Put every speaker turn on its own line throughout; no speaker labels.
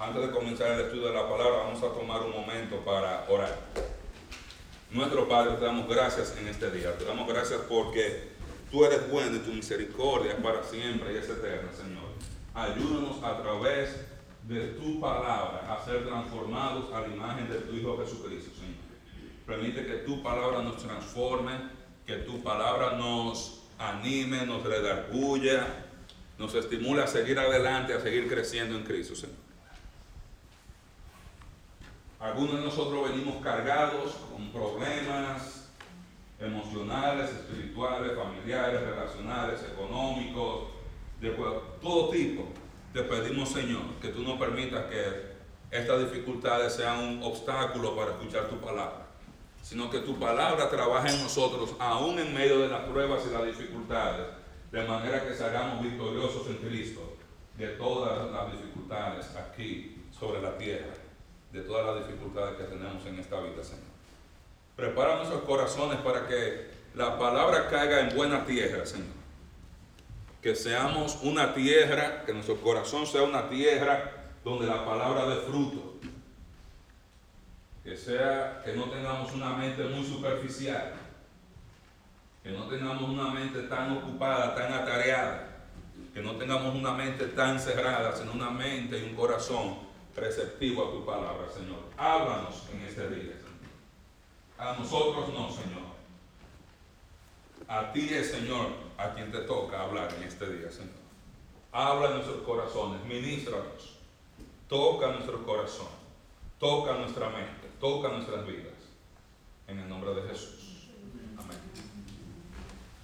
Antes de comenzar el estudio de la palabra, vamos a tomar un momento para orar. Nuestro Padre, te damos gracias en este día. Te damos gracias porque tú eres bueno y tu misericordia es para siempre y es eterna, Señor. Ayúdanos a través de tu palabra a ser transformados a la imagen de tu Hijo Jesucristo, Señor. Permite que tu palabra nos transforme, que tu palabra nos anime, nos redarguya, nos estimule a seguir adelante, a seguir creciendo en Cristo, Señor. Algunos de nosotros venimos cargados con problemas emocionales, espirituales, familiares, relacionales, económicos, de todo tipo. Te pedimos, Señor, que tú no permitas que estas dificultades sean un obstáculo para escuchar tu palabra, sino que tu palabra trabaje en nosotros, aún en medio de las pruebas y las dificultades, de manera que salgamos victoriosos en Cristo de todas las dificultades aquí sobre la tierra de todas las dificultades que tenemos en esta vida, Señor. Prepara nuestros corazones para que la palabra caiga en buena tierra, Señor. Que seamos una tierra, que nuestro corazón sea una tierra donde la palabra dé fruto. Que sea, que no tengamos una mente muy superficial. Que no tengamos una mente tan ocupada, tan atareada. Que no tengamos una mente tan cerrada, sino una mente y un corazón receptivo a tu palabra, Señor. Háblanos en este día, Señor. A nosotros no, Señor. A ti es, Señor, a quien te toca hablar en este día, Señor. Habla en nuestros corazones, ministranos. Toca nuestro corazón, toca nuestra mente, toca nuestras vidas. En el nombre de Jesús. Amén.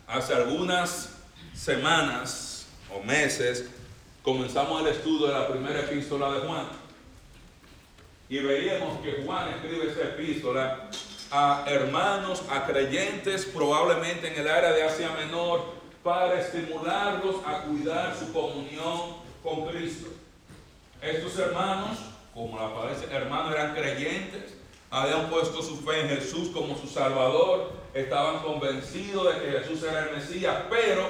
Hace algunas semanas o meses comenzamos el estudio de la primera epístola de Juan y veíamos que Juan escribe esa epístola a hermanos, a creyentes, probablemente en el área de Asia Menor, para estimularlos a cuidar su comunión con Cristo. Estos hermanos, como la palabra hermanos eran creyentes, habían puesto su fe en Jesús como su Salvador, estaban convencidos de que Jesús era el Mesías, pero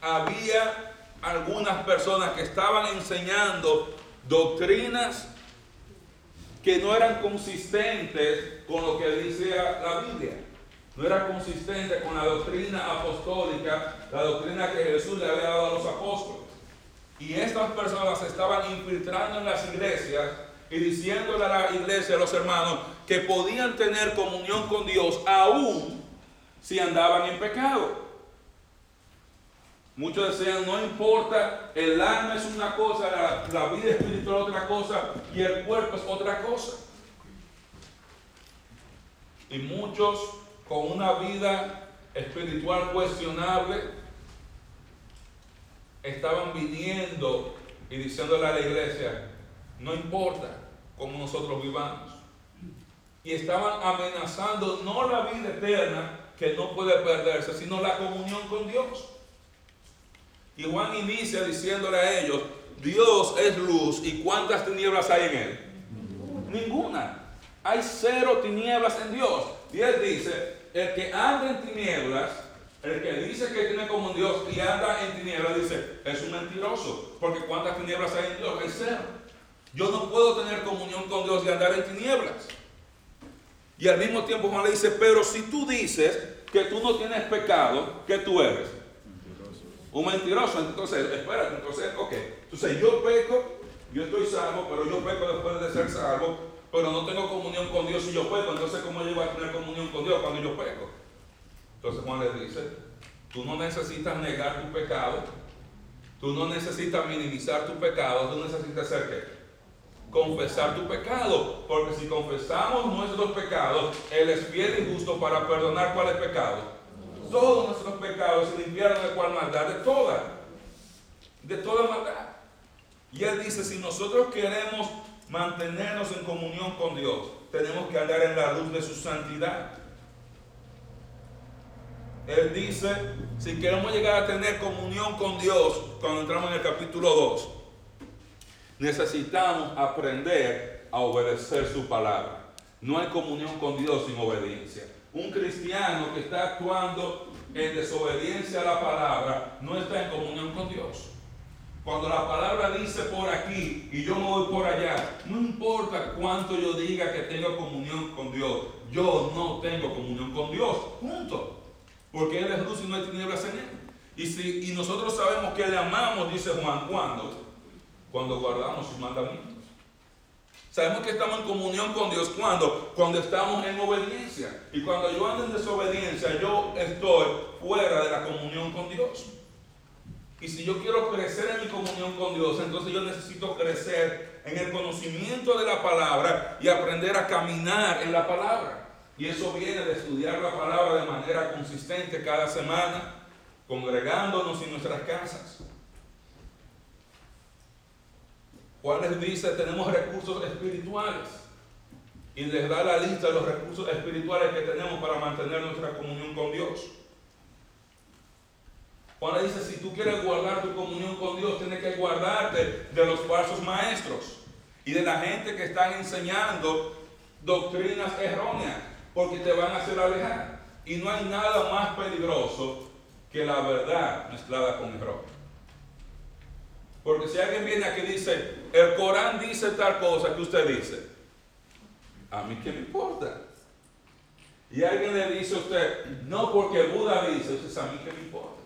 había algunas personas que estaban enseñando doctrinas que no eran consistentes con lo que dice la Biblia. No era consistente con la doctrina apostólica, la doctrina que Jesús le había dado a los apóstoles. Y estas personas estaban infiltrando en las iglesias y diciéndole a la iglesia, a los hermanos, que podían tener comunión con Dios aún si andaban en pecado. Muchos decían, no importa, el alma es una cosa, la, vida espiritual es otra cosa y el cuerpo es otra cosa. Y muchos con una vida espiritual cuestionable estaban viniendo y diciéndole a la iglesia, no importa cómo nosotros vivamos. Y estaban amenazando no la vida eterna que no puede perderse, sino la comunión con Dios. Y Juan inicia diciéndole a ellos, Dios es luz y ¿cuántas tinieblas hay en él? Ninguna. Hay cero tinieblas en Dios. Y él dice, el que anda en tinieblas, el que dice que tiene como Dios y anda en tinieblas, dice, es un mentiroso. Porque ¿cuántas tinieblas hay en Dios? Hay cero. Yo no puedo tener comunión con Dios y andar en tinieblas. Y al mismo tiempo Juan le dice, pero si tú dices que tú no tienes pecado, ¿qué tú eres? Un mentiroso. Entonces, espérate, entonces, ok. Entonces yo peco, yo estoy salvo, pero yo peco después de ser salvo, pero no tengo comunión con Dios si yo peco. Entonces, ¿cómo voy a tener comunión con Dios cuando yo peco? Entonces Juan le dice, tú no necesitas negar tu pecado, tú no necesitas minimizar tu pecado, tú necesitas hacer qué? confesar tu pecado. Porque si confesamos nuestros pecados, Él es fiel y para perdonar cuáles pecados todos nuestros pecados y limpiaron de cual maldad, de toda, de toda maldad. Y Él dice, si nosotros queremos mantenernos en comunión con Dios, tenemos que andar en la luz de su santidad. Él dice, si queremos llegar a tener comunión con Dios, cuando entramos en el capítulo 2, necesitamos aprender a obedecer su palabra. No hay comunión con Dios sin obediencia un cristiano que está actuando en desobediencia a la palabra no está en comunión con Dios. Cuando la palabra dice por aquí y yo me voy por allá, no importa cuánto yo diga que tengo comunión con Dios, yo no tengo comunión con Dios. Punto. Porque Él es luz y no hay tinieblas en Él. Y, si, y nosotros sabemos que le amamos, dice Juan, ¿cuándo? Cuando guardamos sus mandamientos. Sabemos que estamos en comunión con Dios cuando, cuando estamos en obediencia. Y cuando yo ando en desobediencia, yo estoy fuera de la comunión con Dios. Y si yo quiero crecer en mi comunión con Dios, entonces yo necesito crecer en el conocimiento de la palabra y aprender a caminar en la palabra. Y eso viene de estudiar la palabra de manera consistente cada semana, congregándonos en nuestras casas. Juan les dice, tenemos recursos espirituales. Y les da la lista de los recursos espirituales que tenemos para mantener nuestra comunión con Dios. Juan dice, si tú quieres guardar tu comunión con Dios, tienes que guardarte de los falsos maestros y de la gente que están enseñando doctrinas erróneas, porque te van a hacer alejar. Y no hay nada más peligroso que la verdad mezclada con error. Porque si alguien viene aquí y dice, el Corán dice tal cosa que usted dice, a mí qué me importa. Y alguien le dice a usted, no porque Buda dice, usted a mí qué me importa.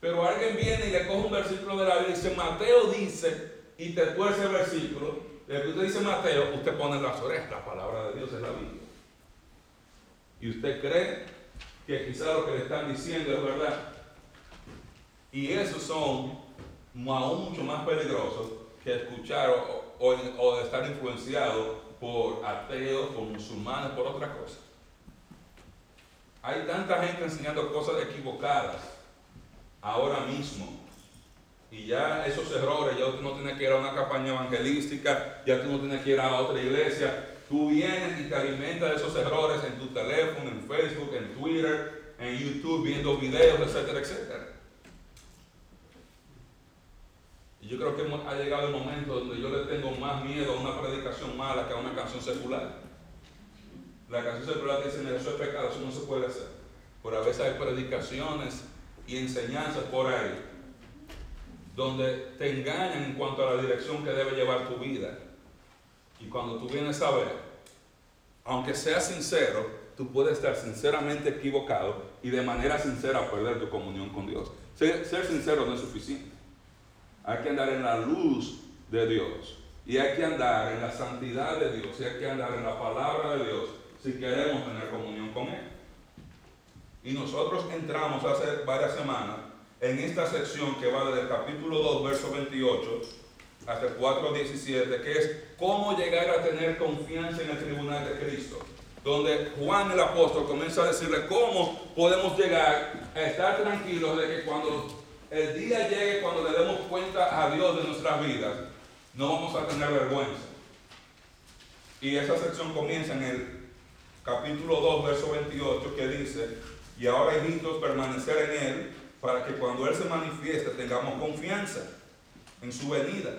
Pero alguien viene y le coge un versículo de la Biblia y dice, Mateo dice, y te tuerce el versículo, de que usted dice Mateo, usted pone las orejas, la palabra de Dios es la Biblia. Y usted cree que quizá lo que le están diciendo es verdad. Y esos son aún mucho más peligrosos que escuchar o, estar influenciados por ateos, por musulmanes, por otra cosa. Hay tanta gente enseñando cosas equivocadas ahora mismo. Y ya esos errores, ya tú no tienes que ir a una campaña evangelística, ya tú no tienes que ir a otra iglesia. Tú vienes y te alimentas de esos errores en tu teléfono, en Facebook, en Twitter, en YouTube, viendo videos, etcétera, etcétera. Y yo creo que ha llegado el momento donde yo le tengo más miedo a una predicación mala que a una canción secular. La canción secular dice, eso es pecado, eso no se puede hacer. Pero a veces hay predicaciones y enseñanzas por ahí donde te engañan en cuanto a la dirección que debe llevar tu vida. Y cuando tú vienes a ver, aunque seas sincero, tú puedes estar sinceramente equivocado y de manera sincera perder tu comunión con Dios. Ser, ser sincero no es suficiente. Hay que andar en la luz de Dios. Y hay que andar en la santidad de Dios. Y hay que andar en la palabra de Dios si queremos tener comunión con Él. Y nosotros entramos hace varias semanas en esta sección que va desde el capítulo 2, verso 28, hasta el 4, 17, que es cómo llegar a tener confianza en el tribunal de Cristo. Donde Juan el apóstol comienza a decirle cómo podemos llegar a estar tranquilos de que cuando el día llegue, cuando le demos cuenta a Dios de nuestras vidas, no vamos a tener vergüenza. Y esa sección comienza en el capítulo 2, verso 28, que dice, y ahora, hijitos, permanecer en Él para que cuando Él se manifieste tengamos confianza en su venida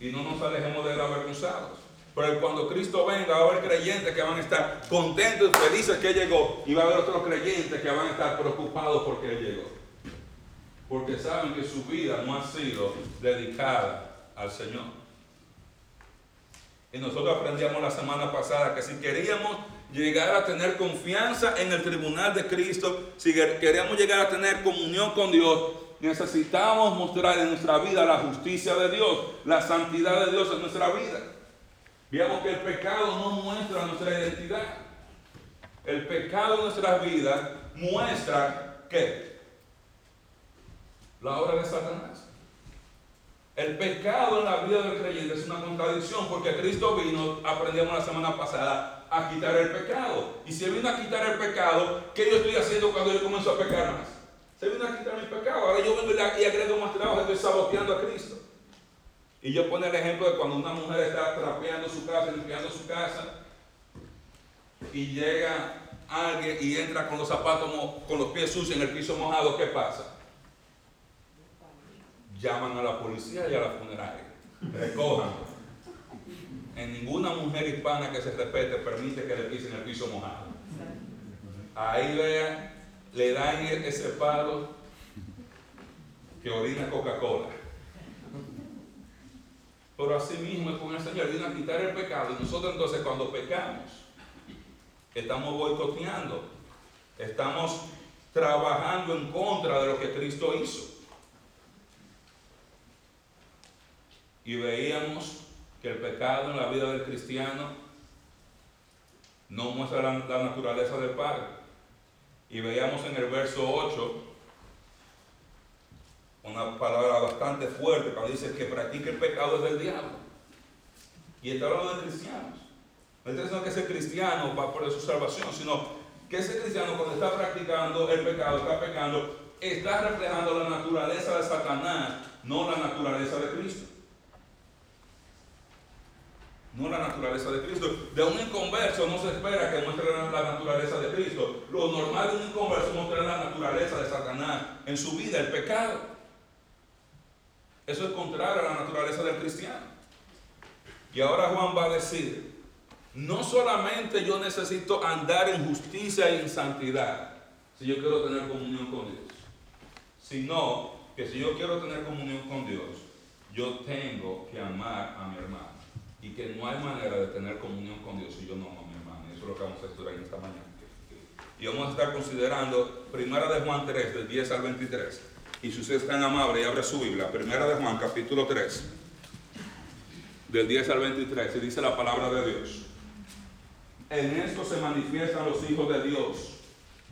y no nos alejemos de él avergonzados. Pero cuando Cristo venga, va a haber creyentes que van a estar contentos y felices que llegó, y va a haber otros creyentes que van a estar preocupados porque Él llegó. Porque saben que su vida no ha sido dedicada al Señor. Y nosotros aprendíamos la semana pasada que si queríamos llegar a tener confianza en el tribunal de Cristo, si queremos llegar a tener comunión con Dios, necesitamos mostrar en nuestra vida la justicia de Dios, la santidad de Dios en nuestra vida. Veamos que el pecado no muestra nuestra identidad. El pecado en nuestras vidas muestra que la obra de Satanás. El pecado en la vida del creyente es una contradicción porque Cristo vino, aprendimos la semana pasada, a quitar el pecado. Y si vino a quitar el pecado, ¿qué yo estoy haciendo cuando yo comienzo a pecar más? Se vino a quitar mi pecado. Ahora yo vengo y agrego más trabajo, estoy saboteando a Cristo. Y yo pongo el ejemplo de cuando una mujer está trapeando su casa, limpiando su casa, y llega alguien y entra con los zapatos, con los pies sucios en el piso mojado, ¿qué pasa? Llaman a la policía y a la funeraria. Recojan en ninguna mujer hispana que se respete permite que le pisen el piso mojado. Ahí vean, le dan ese palo que orina Coca-Cola. Pero así mismo es con el Señor, vino a quitar el pecado. Y nosotros entonces cuando pecamos, estamos boicoteando, estamos trabajando en contra de lo que Cristo hizo. Y veíamos que el pecado en la vida del cristiano no muestra la, naturaleza del Padre. Y veíamos en el verso 8 una palabra bastante fuerte cuando dice que practica el pecado es del diablo. Y está hablando de cristianos. No está que ese cristiano va por su salvación, sino que ese cristiano cuando está practicando el pecado, está pecando, está reflejando la naturaleza de Satanás, no la naturaleza de Cristo no la naturaleza de Cristo. De un inconverso no se espera que muestre la naturaleza de Cristo. Lo normal de un inconverso es mostrar la naturaleza de Satanás en su vida, el pecado. Eso es contrario a la naturaleza del cristiano. Y ahora Juan va a decir, no solamente yo necesito andar en justicia y en santidad, si yo quiero tener comunión con Dios, sino que si yo quiero tener comunión con Dios, yo tengo que amar a mi hermano y que no hay manera de tener comunión con Dios si yo no amo a mi hermano. Eso es lo que vamos a estudiar esta mañana. Y vamos a estar considerando Primera de Juan 3, del 10 al 23. Y si usted es tan amable y abre su Biblia, Primera de Juan, capítulo 3, del 10 al 23, y dice la palabra de Dios. En esto se manifiestan los hijos de Dios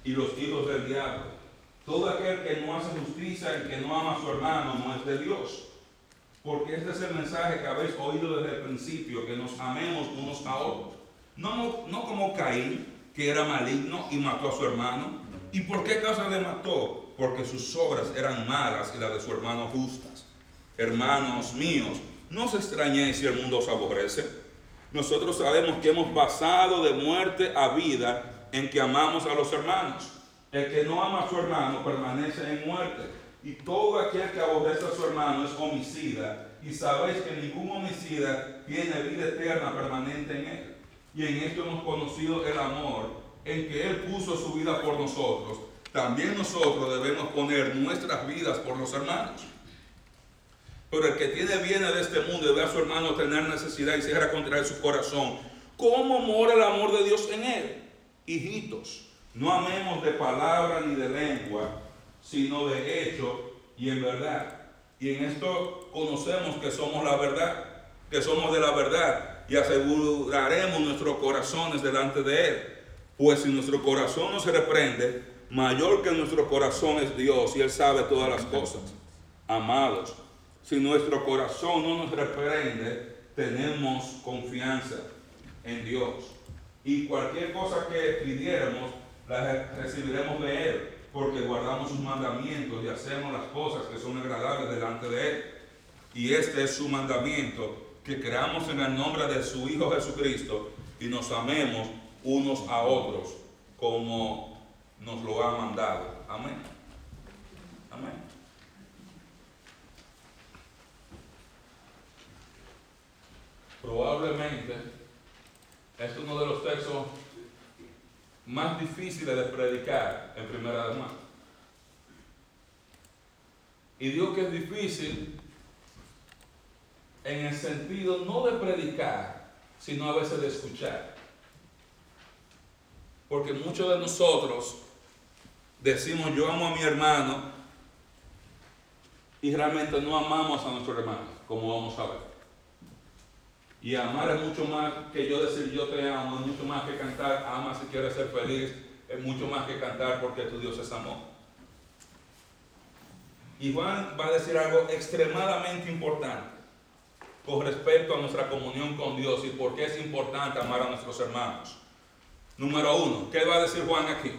y los hijos del diablo. Todo aquel que no hace justicia y que no ama a su hermano no es de Dios porque este es el mensaje que habéis oído desde el principio, que nos amemos unos a otros. No, no, como Caín, que era maligno y mató a su hermano. ¿Y por qué causa le mató? Porque sus obras eran malas y las de su hermano justas. Hermanos míos, no os extrañéis si el mundo os aborrece. Nosotros sabemos que hemos pasado de muerte a vida en que amamos a los hermanos. El que no ama a su hermano permanece en muerte. Y todo aquel que aborrece a su hermano es homicida. Y sabéis que ningún homicida tiene vida eterna permanente en él. Y en esto hemos conocido el amor, en que Él puso su vida por nosotros. También nosotros debemos poner nuestras vidas por los hermanos. Pero el que tiene bienes de este mundo y ve a su hermano tener necesidad y cierra contra él su corazón, ¿cómo mora el amor de Dios en él? Hijitos, no amemos de palabra ni de lengua, sino de hecho y en verdad. Y en esto conocemos que somos la verdad, que somos de la verdad y aseguraremos nuestros corazones delante de Él. Pues si nuestro corazón no se reprende, mayor que nuestro corazón es Dios y Él sabe todas las cosas. Amados, si nuestro corazón no nos reprende, tenemos confianza en Dios. Y cualquier cosa que pidiéramos, la recibiremos de Él porque guardamos sus mandamientos y hacemos las cosas que son agradables delante de Él. Y este es su mandamiento, que creamos en el nombre de su Hijo Jesucristo y nos amemos unos a otros como nos lo ha mandado. Amén. Amén. Probablemente es uno de los textos más difíciles de predicar en primera de. Y digo que es difícil en el sentido no de predicar, sino a veces de escuchar. Porque muchos de nosotros decimos yo amo a mi hermano y realmente no amamos a nuestro hermano, como vamos a ver. Y amar es mucho más que yo decir yo te amo, es mucho más que cantar, ama si quieres ser feliz, es mucho más que cantar porque tu Dios es amor. Y Juan va a decir algo extremadamente importante con respecto a nuestra comunión con Dios y por qué es importante amar a nuestros hermanos. Número uno, ¿qué va a decir Juan aquí?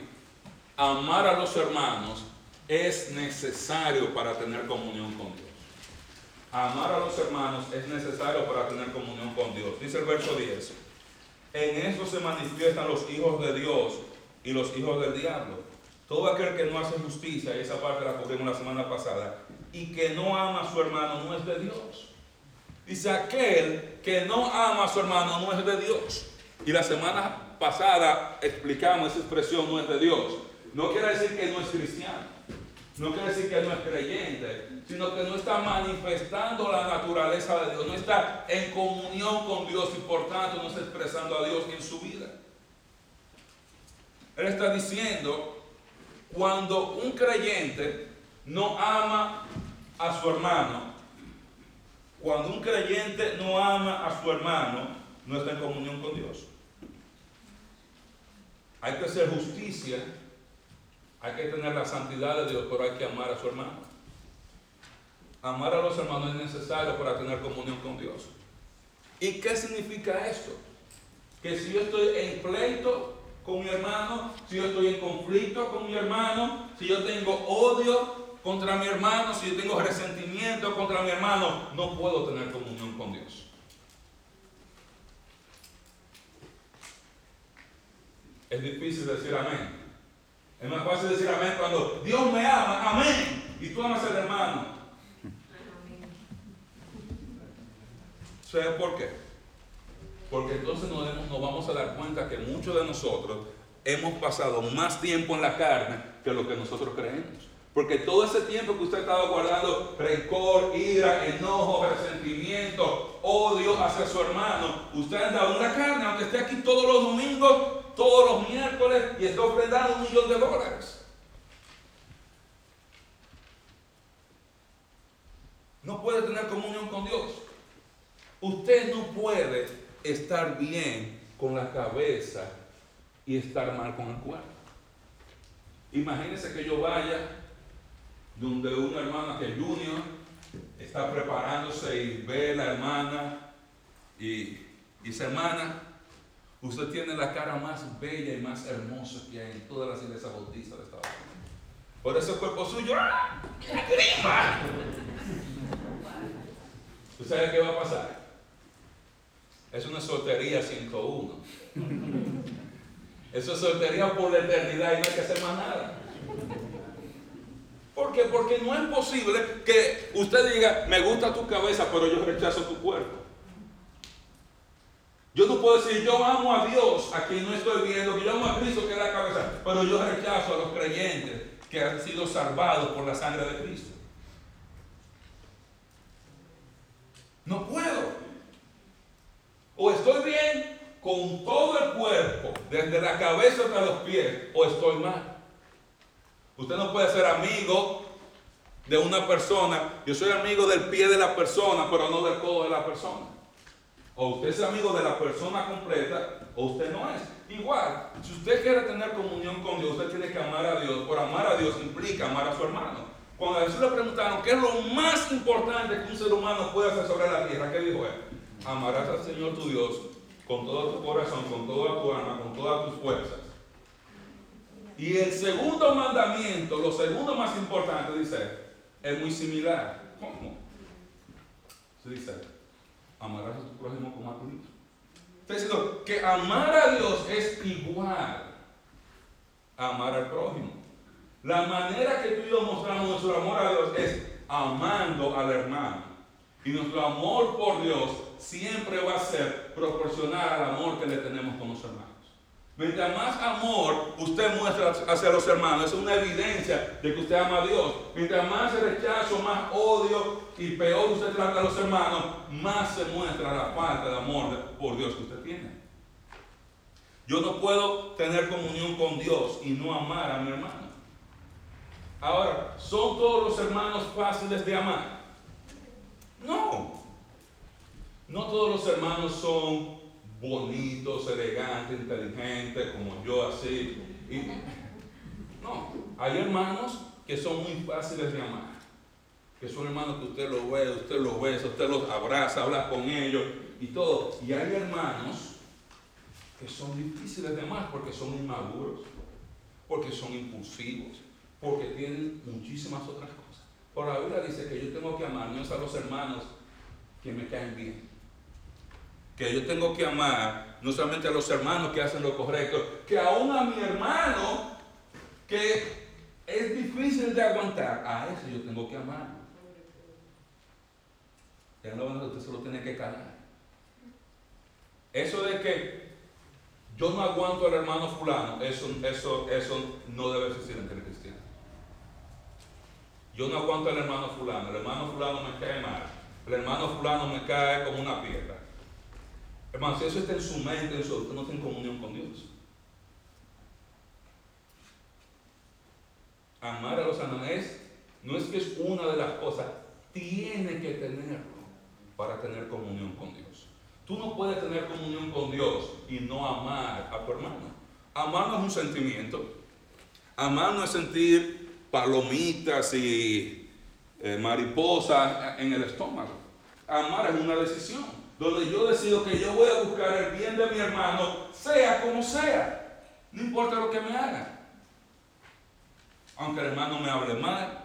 Amar a los hermanos es necesario para tener comunión con Dios amar a los hermanos es necesario para tener comunión con Dios. Dice el verso 10. En eso se manifiestan los hijos de Dios y los hijos del diablo. Todo aquel que no hace justicia, y esa parte la cubrimos la semana pasada, y que no ama a su hermano no es de Dios. Dice aquel que no ama a su hermano no es de Dios. Y la semana pasada explicamos esa expresión no es de Dios. No quiere decir que no es cristiano. No quiere decir que no es creyente, sino que no está manifestando la naturaleza de Dios, no está en comunión con Dios y por tanto no está expresando a Dios en su vida. Él está diciendo, cuando un creyente no ama a su hermano, cuando un creyente no ama a su hermano, no está en comunión con Dios. Hay que hacer justicia hay que tener la santidad de Dios, pero hay que amar a su hermano. Amar a los hermanos es necesario para tener comunión con Dios. ¿Y qué significa esto? Que si yo estoy en pleito con mi hermano, si yo estoy en conflicto con mi hermano, si yo tengo odio contra mi hermano, si yo tengo resentimiento contra mi hermano, no puedo tener comunión con Dios. Es difícil decir amén. Es más fácil decir amén cuando Dios me ama, amén, y tú amas al hermano. ¿Sabes por qué? Porque entonces nos, vamos a dar cuenta que muchos de nosotros hemos pasado más tiempo en la carne que lo que nosotros creemos. Porque todo ese tiempo que usted estaba guardando rencor, ira, enojo, resentimiento, odio hacia su hermano, usted anda en la carne, aunque esté aquí todos los domingos, todos los miércoles y está ofrendando un millón de dólares. No puede tener comunión con Dios. Usted no puede estar bien con la cabeza y estar mal con el cuerpo. Imagínese que yo vaya donde una hermana que Junior está preparándose y ve a la hermana y dice, hermana, usted tiene la cara más bella y más hermosa que hay en todas las iglesias bautistas de Estados Unidos. Por ese cuerpo suyo, ¡ah! ¿Usted sabe qué va a pasar? Es una soltería 101. Eso es soltería por la eternidad y no hay que hacer más nada. ¿Por qué? Porque no es posible que usted diga, me gusta tu cabeza, pero yo rechazo tu cuerpo. Yo no puedo decir, yo amo a Dios, a quien no estoy viendo, que yo amo a Cristo, que es la cabeza, pero yo rechazo a los creyentes que han sido salvados por la sangre de Cristo. No puedo. O estoy bien con todo el cuerpo, desde la cabeza hasta los pies, o estoy mal. Usted no puede ser amigo de una persona. Yo soy amigo del pie de la persona, pero no del codo de la persona. O usted es amigo de la persona completa, o usted no es. Igual, si usted quiere tener comunión con Dios, usted tiene que amar a Dios. Por amar a Dios implica amar a su hermano. Cuando a Jesús le preguntaron qué es lo más importante que un ser humano puede hacer sobre la tierra, ¿qué dijo él? Amarás al Señor tu Dios con todo tu corazón, con toda tu alma, con todas tus fuerzas y el segundo mandamiento, lo segundo más importante, dice, es muy similar. ¿Cómo? Se dice, amarás a tu prójimo como a tu. Está diciendo que amar a Dios es igual a amar al prójimo. La manera que tú y yo mostramos nuestro amor a Dios es amando al hermano. Y nuestro amor por Dios siempre va a ser proporcional al amor que le tenemos con los hermanos. Mientras más amor usted muestra hacia los hermanos, es una evidencia de que usted ama a Dios. Mientras más rechazo, más odio y peor usted trata a los hermanos, más se muestra la falta de amor por Dios que usted tiene. Yo no puedo tener comunión con Dios y no amar a mi hermano. Ahora, ¿son todos los hermanos fáciles de amar? No. No todos los hermanos son bonitos, elegantes, inteligentes, como yo así. no, hay hermanos que son muy fáciles de amar. Que son hermanos que usted los ve, usted los besa, usted los abraza, habla con ellos y todo. Y hay hermanos que son difíciles de amar porque son inmaduros, porque son impulsivos, porque tienen muchísimas otras cosas. Por la Biblia dice que yo tengo que amar no es a los hermanos que me caen bien, que yo tengo que amar no solamente a los hermanos que hacen lo correcto, que aún a mi hermano que es difícil de aguantar, a ese yo tengo que amar. Ya no, usted solo tiene que calar. Eso de que yo no aguanto al hermano fulano, eso, eso, eso no debe existir entre cristianos. Yo no aguanto al hermano fulano, el hermano fulano me cae mal, el hermano fulano me cae como una piedra. Hermano, si eso está en su mente, en su, no tiene comunión con Dios. Amar a los hermanos no es que es una de las cosas, tiene que tenerlo para tener comunión con Dios. Tú no puedes tener comunión con Dios y no amar a tu hermano. Amar no es un sentimiento. Amar no es sentir palomitas y eh, mariposas en el estómago. Amar es una decisión, donde yo decido que yo voy a buscar el bien de mi hermano, sea como sea. No importa lo que me haga. Aunque el hermano me hable mal,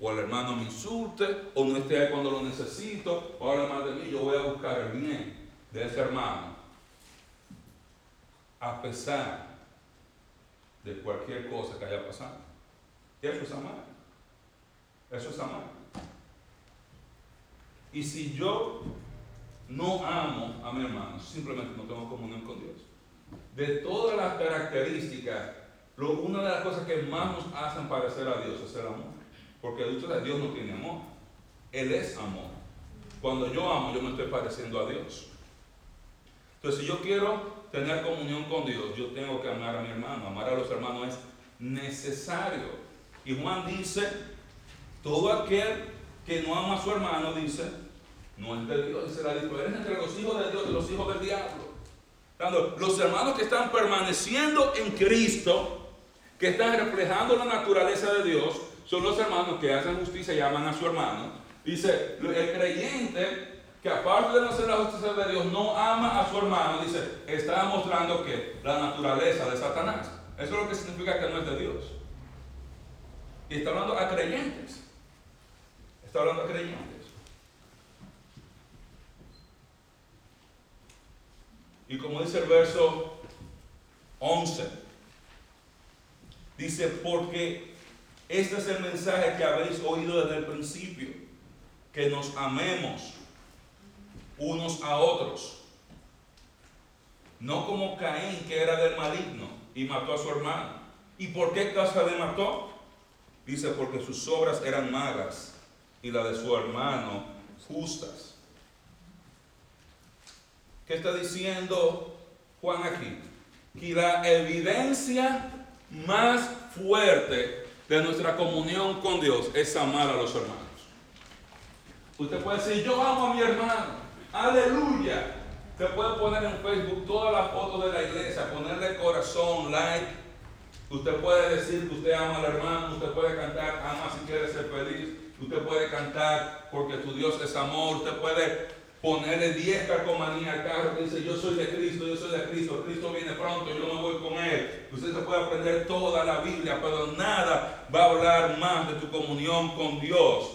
o el hermano me insulte, o no esté ahí cuando lo necesito, o hable mal de mí, yo voy a buscar el bien de ese hermano. A pesar de cualquier cosa que haya pasado. Eso es amar. Eso es amar. Y si yo no amo a mi hermano, simplemente no tengo comunión con Dios. De todas las características, una de las cosas que más nos hacen parecer a Dios es el amor. Porque Dios no tiene amor. Él es amor. Cuando yo amo, yo me estoy pareciendo a Dios. Entonces, si yo quiero tener comunión con Dios, yo tengo que amar a mi hermano. Amar a los hermanos es necesario. Y Juan dice, todo aquel que no ama a su hermano, dice, no es de Dios. Dice la diferencia entre los hijos de Dios y los hijos del diablo. Los hermanos que están permaneciendo en Cristo, que están reflejando la naturaleza de Dios, son los hermanos que hacen justicia y aman a su hermano. Dice, el creyente que aparte de no hacer la justicia de Dios, no ama a su hermano, dice, está mostrando que la naturaleza de Satanás. Eso es lo que significa que no es de Dios. Y está hablando a creyentes. Está hablando a creyentes. Y como dice el verso 11, dice, porque este es el mensaje que habéis oído desde el principio, que nos amemos unos a otros. No como Caín, que era del maligno y mató a su hermano. ¿Y por qué causa le mató? Dice, porque sus obras eran malas y la de su hermano justas. ¿Qué está diciendo Juan aquí? Que la evidencia más fuerte de nuestra comunión con Dios es amar a los hermanos. Usted puede decir, yo amo a mi hermano, aleluya. Usted puede poner en Facebook todas las fotos de la iglesia, ponerle corazón, like. Usted puede decir que usted ama al hermano, usted puede cantar, ama si quiere ser feliz. Usted puede cantar porque tu Dios es amor. Usted puede ponerle 10 calcomanías al carro que dice yo soy de Cristo, yo soy de Cristo, Cristo viene pronto, yo me voy con Él. Usted se puede aprender toda la Biblia, pero nada va a hablar más de tu comunión con Dios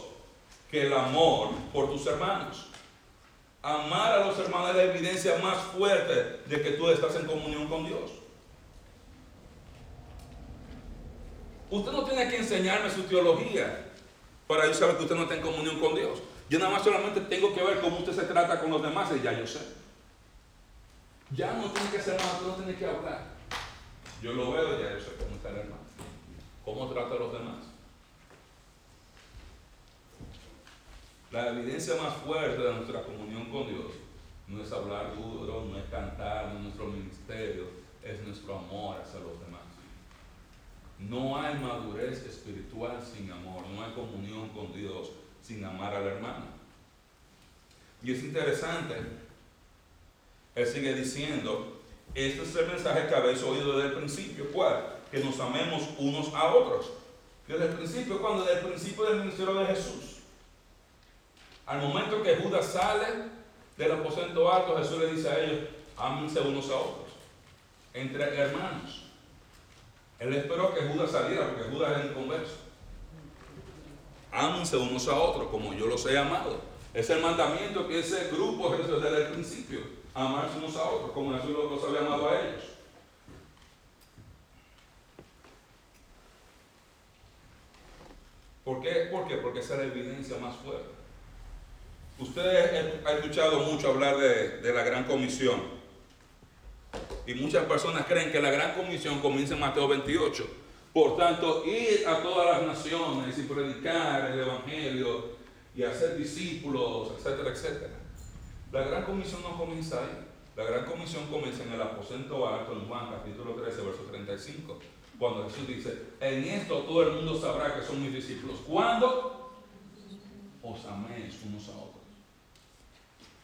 que el amor por tus hermanos. Amar a los hermanos es la evidencia más fuerte de que tú estás en comunión con Dios. Usted no tiene que enseñarme su teología para yo saber que usted no está en comunión con Dios. Yo nada más solamente tengo que ver cómo usted se trata con los demás y ya yo sé. Ya no tiene que hacer nada, no tiene que hablar. Yo lo veo y ya yo sé cómo está el hermano. Cómo trata a los demás. La evidencia más fuerte de nuestra comunión con Dios no es hablar duro, no es cantar, no es nuestro ministerio, es nuestro amor hacia los demás. No hay madurez espiritual sin amor, no hay comunión con Dios sin amar al hermano. Y es interesante, él sigue diciendo, este es el mensaje que habéis oído desde el principio, ¿cuál? Que nos amemos unos a otros. Desde el principio, cuando desde el principio del ministerio de Jesús, al momento que Judas sale del aposento alto, Jesús le dice a ellos, ámense unos a otros, entre hermanos. Él esperó que Judas saliera, porque Judas era inconverso. Ámense unos a otros como yo los he amado. Es el mandamiento que ese grupo ejerce desde el principio. Amarse unos a otros como Jesús los había amado a ellos. ¿Por qué? ¿Por qué? Porque esa es la evidencia más fuerte. Ustedes han escuchado mucho hablar de, la gran comisión. Y muchas personas creen que la gran comisión comienza en Mateo 28. Por tanto, ir a todas las naciones y predicar el Evangelio y hacer discípulos, etcétera, etcétera. La gran comisión no comienza ahí. La gran comisión comienza en el aposento alto en Juan capítulo 13, verso 35. Cuando Jesús dice, en esto todo el mundo sabrá que son mis discípulos. ¿Cuándo? Os améis unos a otros.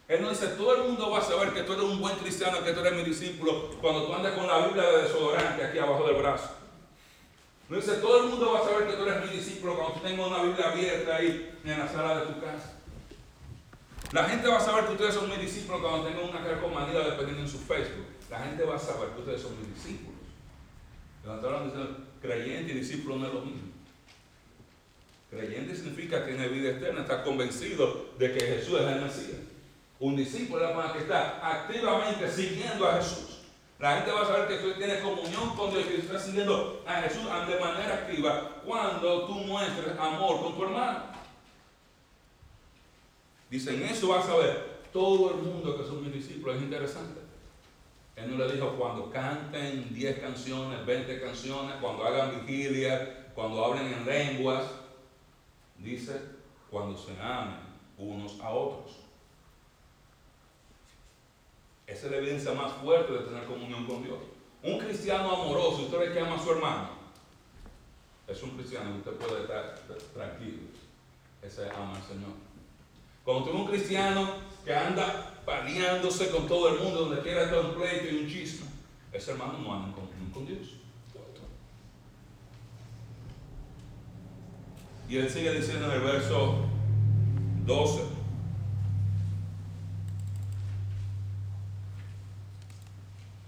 Él no dice, todo el mundo va a saber que tú eres un buen cristiano, que tú eres mi discípulo, cuando tú andas con la Biblia de desodorante aquí abajo del brazo. No dice, todo el mundo va a saber que tú eres mi discípulo cuando tú tengas una Biblia abierta ahí en la sala de tu casa. La gente va a saber que ustedes son mis discípulos cuando tengan una calcomanía dependiendo en su Facebook. La gente va a saber que ustedes son mis discípulos. Cuando diciendo creyente y discípulo no es lo mismo. Creyente significa que tiene vida eterna, está convencido de que Jesús es el Mesías. Un discípulo es la persona que está activamente siguiendo a Jesús. La gente va a saber que tú tienes comunión con Dios, que tú estás siguiendo a Jesús de manera activa cuando tú muestres amor con tu hermano. Dicen, eso vas a ver todo el mundo que son mis discípulos. Es interesante. Él no le dijo cuando canten 10 canciones, 20 canciones, cuando hagan vigilia, cuando hablen en lenguas. Dice, cuando se amen unos a otros. Esa es la evidencia más fuerte de tener comunión con Dios. Un cristiano amoroso, usted ve que ama a su hermano, es un cristiano usted puede estar tranquilo. Ese ama al Señor. Cuando tengo un cristiano que anda paliándose con todo el mundo, donde quiera estar un pleito y un chisme, ese hermano no anda en con Dios. Y él sigue diciendo en el verso 12.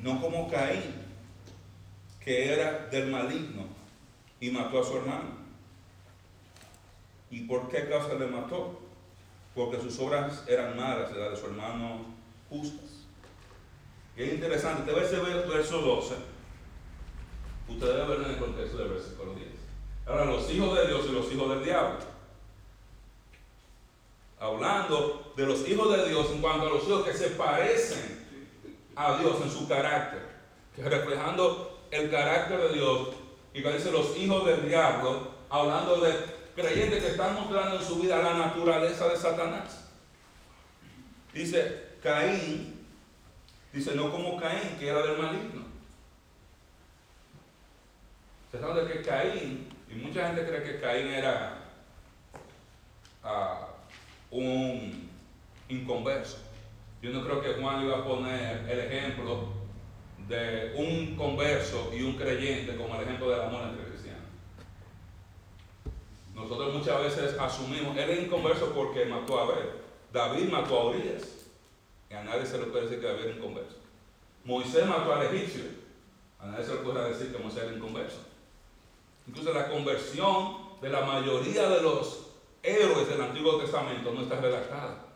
No como Caín, que era del maligno y mató a su hermano. ¿Y por qué causa le mató? porque sus obras eran malas, las de su hermano justas. Y es interesante, ve ese verso 12, usted debe verlo en el contexto del versículo 10. Ahora, los hijos de Dios y los hijos del diablo. Hablando de los hijos de Dios en cuanto a los hijos que se parecen a Dios en su carácter, que reflejando el carácter de Dios, y cuando dice los hijos del diablo, hablando de creyentes que están mostrando en su vida la naturaleza de Satanás. Dice Caín, dice no como Caín, que era del maligno. Se sabe que Caín, y mucha gente cree que Caín era uh, un inconverso. Yo no creo que Juan iba a poner el ejemplo de un converso y un creyente como el ejemplo del amor entre nosotros muchas veces asumimos, él es inconverso porque mató a Abel. David mató a Urias. Y a nadie se le puede decir que David era inconverso. Moisés mató al egipcio. A nadie se le puede decir que Moisés era inconverso. Incluso la conversión de la mayoría de los héroes del Antiguo Testamento no está redactada.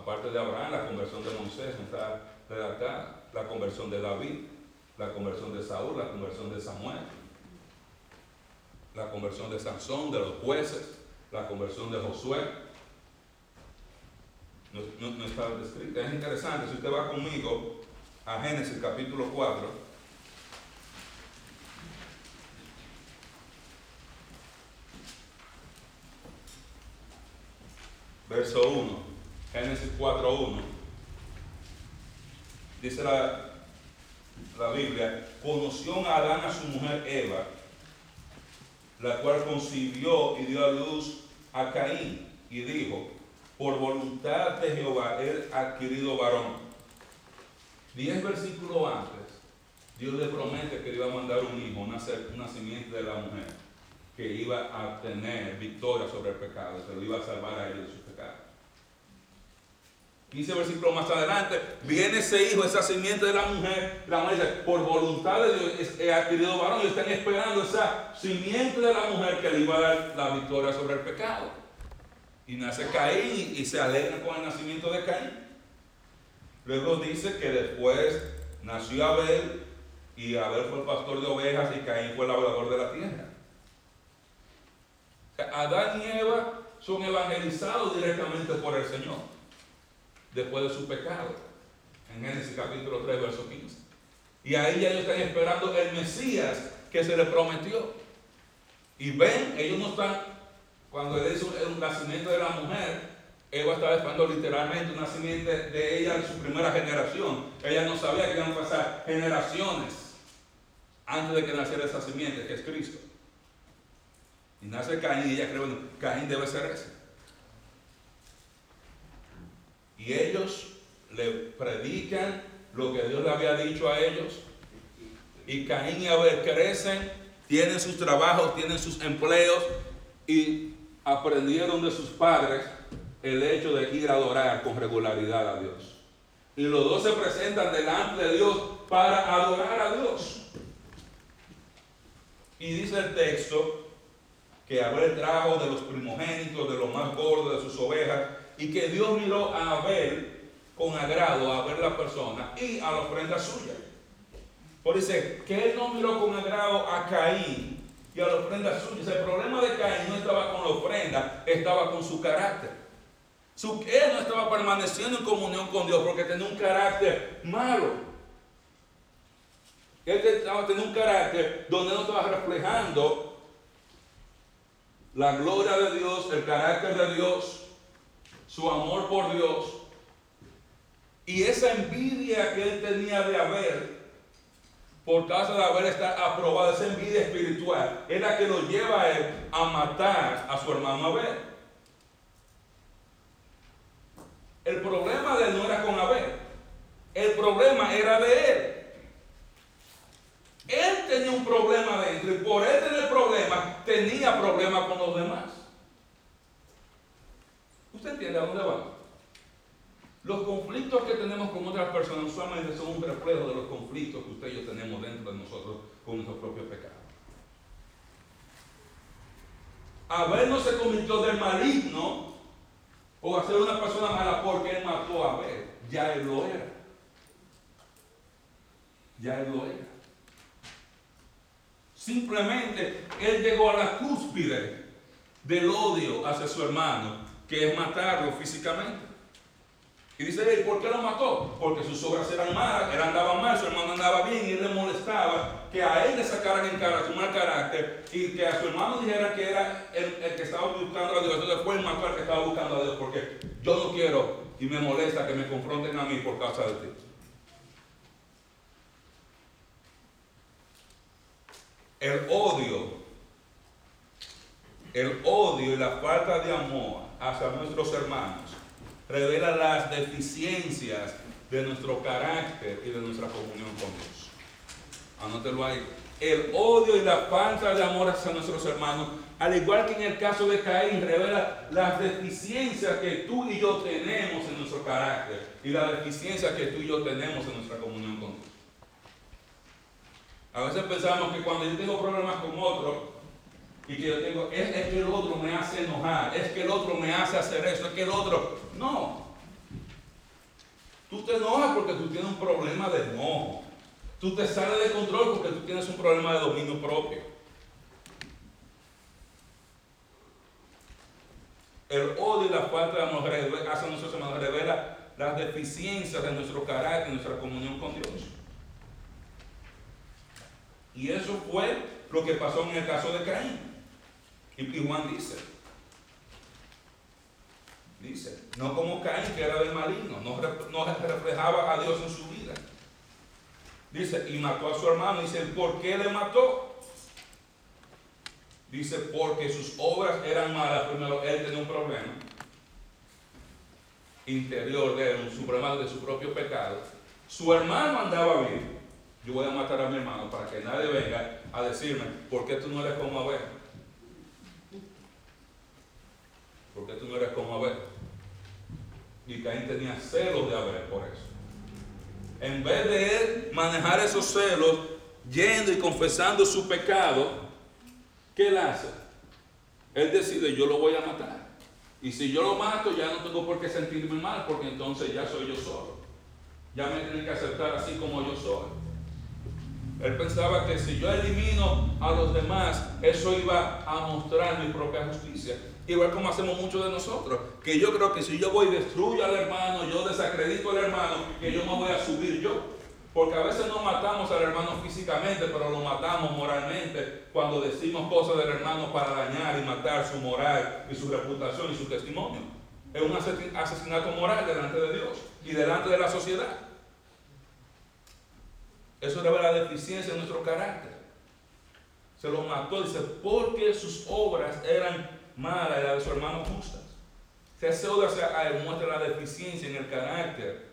Aparte de Abraham, la conversión de Moisés no está redactada. La conversión de David, la conversión de Saúl, la conversión de Samuel la conversión de Sansón, de los jueces, la conversión de Josué. No, está descrita. Es interesante, si usted va conmigo a Génesis capítulo 4, verso 1, Génesis 4, 1, dice la, la Biblia, conoció a Adán a su mujer Eva, la cual concibió y dio a luz a Caín y dijo, por voluntad de Jehová él adquirido varón. Diez versículos antes, Dios le promete que le iba a mandar un hijo, una simiente de la mujer, que iba a tener victoria sobre el pecado, que lo iba a salvar a pecados. 15 versículos más adelante, viene ese hijo, esa simiente de la mujer, la mujer dice, por voluntad de Dios he adquirido varón, y están esperando esa simiente de la mujer que le iba a dar la victoria sobre el pecado. Y nace Caín y se alegra con el nacimiento de Caín. Luego dice que después nació Abel y Abel fue el pastor de ovejas y Caín fue el labrador de la tierra. Adán y Eva son evangelizados directamente por el Señor después de su pecado. En Génesis capítulo 3, verso 15. Y ahí ya ellos están esperando el Mesías que se les prometió. Y ven, ellos no están, cuando él hizo un nacimiento de la mujer, Eva estaba esperando literalmente un nacimiento de ella su primera generación. Ella no sabía que iban a pasar generaciones antes de que naciera esa simiente, que es Cristo. Y nace Caín y ella cree, bueno, Caín debe ser ese. Y ellos le predican lo que Dios le había dicho a ellos. Y Caín y Abel crecen, tienen sus trabajos, tienen sus empleos y aprendieron de sus padres el hecho de ir a adorar con regularidad a Dios. Y los dos se presentan delante de Dios para adorar a Dios. Y dice el texto que Abel trajo de los primogénitos, de los más gordos de sus ovejas, y que Dios miró a Abel con agrado a ver la persona y a la ofrenda suya. Por dice que él no miró con agrado a Caín y a la ofrenda suya. El problema de Caín no estaba con la ofrenda, estaba con su carácter. Su, él no estaba permaneciendo en comunión con Dios porque tenía un carácter malo. Él estaba teniendo un carácter donde no estaba reflejando la gloria de Dios, el carácter de Dios, su amor por Dios. Y esa envidia que él tenía de haber, por causa de haber estado aprobado, esa envidia espiritual, es la que lo lleva a él a matar a su hermano Abel. El problema de él no era con Abel, el problema era de él. Él tenía un problema dentro y por él tener problema, tenía problemas con los demás. ¿Usted entiende a dónde va? Los conflictos que tenemos con otras personas solamente son un reflejo de los conflictos que usted y yo tenemos dentro de nosotros con nuestro propio pecado. Abel no se convirtió del maligno o a ser una persona mala porque él mató a Abel. Ya él lo era. Ya él lo era. Simplemente él llegó a la cúspide del odio hacia su hermano, que es matarlo físicamente. Y dice, ¿por qué lo mató? Porque sus obras eran malas, él andaba mal, su hermano andaba bien y él le molestaba que a él le sacaran en cara su mal carácter y que a su hermano dijera que era el, que estaba buscando a Dios. Entonces fue el mató al que estaba buscando a Dios porque yo no quiero y me molesta que me confronten a mí por causa de ti. El odio, el odio y la falta de amor hacia nuestros hermanos revela las deficiencias de nuestro carácter y de nuestra comunión con Dios. Anótelo ahí. El odio y la falta de amor hacia nuestros hermanos, al igual que en el caso de Caín, revela las deficiencias que tú y yo tenemos en nuestro carácter y las deficiencias que tú y yo tenemos en nuestra comunión con Dios. A veces pensamos que cuando yo tengo problemas con otro, y que yo tengo, es, que el otro me hace enojar, es que el otro me hace hacer eso, es que el otro. No. Tú te enojas porque tú tienes un problema de enojo. Tú te sales de control porque tú tienes un problema de dominio propio. El odio y la falta de amor hacia nosotros hermanos revela las deficiencias de nuestro carácter, nuestra comunión con Dios. Y eso fue lo que pasó en el caso de Caín. Y, Juan dice, dice, no como Caín que era del maligno, no, reflejaba a Dios en su vida. Dice, y mató a su hermano. Dice, ¿por qué le mató? Dice, porque sus obras eran malas. Primero, él tenía un problema interior de un problema de su propio pecado. Su hermano andaba bien. Yo voy a matar a mi hermano para que nadie venga a decirme, ¿por qué tú no eres como Abel? porque tú no eres como Abel. Y Caín tenía celos de Abel por eso. En vez de él manejar esos celos, yendo y confesando su pecado, ¿qué él hace? Él decide, yo lo voy a matar. Y si yo lo mato, ya no tengo por qué sentirme mal, porque entonces ya soy yo solo. Ya me tienen que aceptar así como yo soy. Él pensaba que si yo elimino a los demás, eso iba a mostrar mi propia justicia. Igual como hacemos muchos de nosotros. Que yo creo que si yo voy y destruyo al hermano, yo desacredito al hermano, que yo me voy a subir yo. Porque a veces no matamos al hermano físicamente, pero lo matamos moralmente cuando decimos cosas del hermano para dañar y matar su moral y su reputación y su testimonio. Es un asesinato moral delante de Dios y delante de la sociedad. Eso revela la deficiencia de nuestro carácter. Se lo mató, dice, porque sus obras eran malas y las de su hermano justas. Se hace obra se muestra la deficiencia en el carácter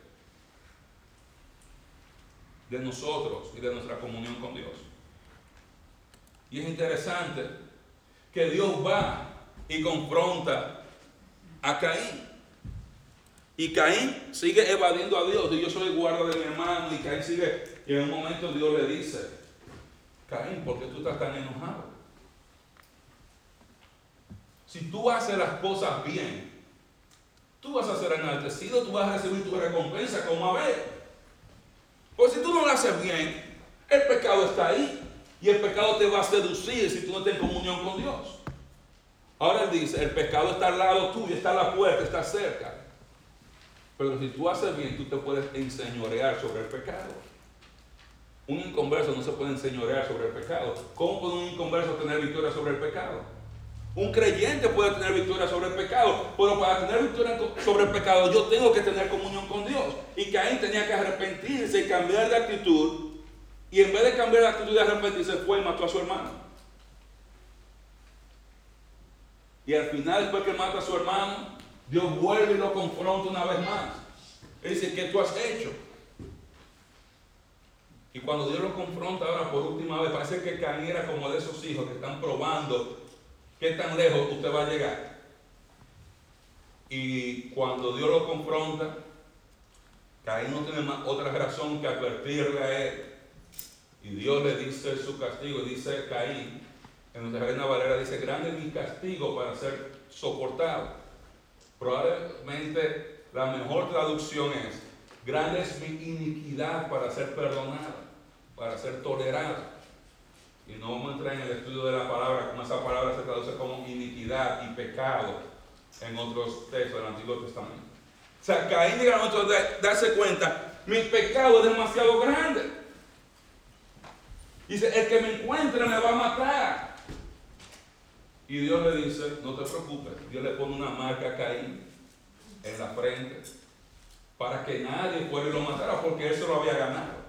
de nosotros y de nuestra comunión con Dios. Y es interesante que Dios va y confronta a Caín. Y Caín sigue evadiendo a Dios. Y yo soy guarda de mi hermano. Y Caín sigue. Y en un momento Dios le dice, Caín, ¿por qué tú estás tan enojado? Si tú haces las cosas bien, tú vas a ser enaltecido, tú vas a recibir tu recompensa como Abel. Pues si tú no lo haces bien, el pecado está ahí. Y el pecado te va a seducir si tú no estás en comunión con Dios. Ahora él dice, el pecado está al lado tuyo, está a la puerta, está cerca. Pero si tú haces bien, tú te puedes enseñorear sobre el pecado. Un inconverso no se puede enseñorear sobre el pecado. ¿Cómo puede un inconverso tener victoria sobre el pecado? Un creyente puede tener victoria sobre el pecado, pero para tener victoria sobre el pecado yo tengo que tener comunión con Dios. Y Caín tenía que arrepentirse y cambiar de actitud. Y en vez de cambiar de actitud y arrepentirse, fue y mató a su hermano. Y al final, después que mata a su hermano, Dios vuelve y lo confronta una vez más. Él dice, ¿qué tú has hecho? Y cuando Dios lo confronta ahora por última vez, parece que Caín era como de esos hijos que están probando qué tan lejos usted va a llegar. Y cuando Dios lo confronta, Caín no tiene más otra razón que advertirle a él. Y Dios le dice su castigo, dice Caín, en nuestra reina Valera dice, grande es mi castigo para ser soportado. Probablemente la mejor traducción es, grande es mi iniquidad para ser perdonada, para ser tolerada. Y no vamos a entrar en el estudio de la palabra, como esa palabra se traduce como iniquidad y pecado en otros textos del Antiguo Testamento. O sea, Caín llega a nosotros darse cuenta, mi pecado es demasiado grande. Dice, el que me encuentre me va a matar. Y Dios le dice, no te preocupes, Dios le pone una marca a Caín en la frente para que nadie fuera y lo matara porque él se lo había ganado.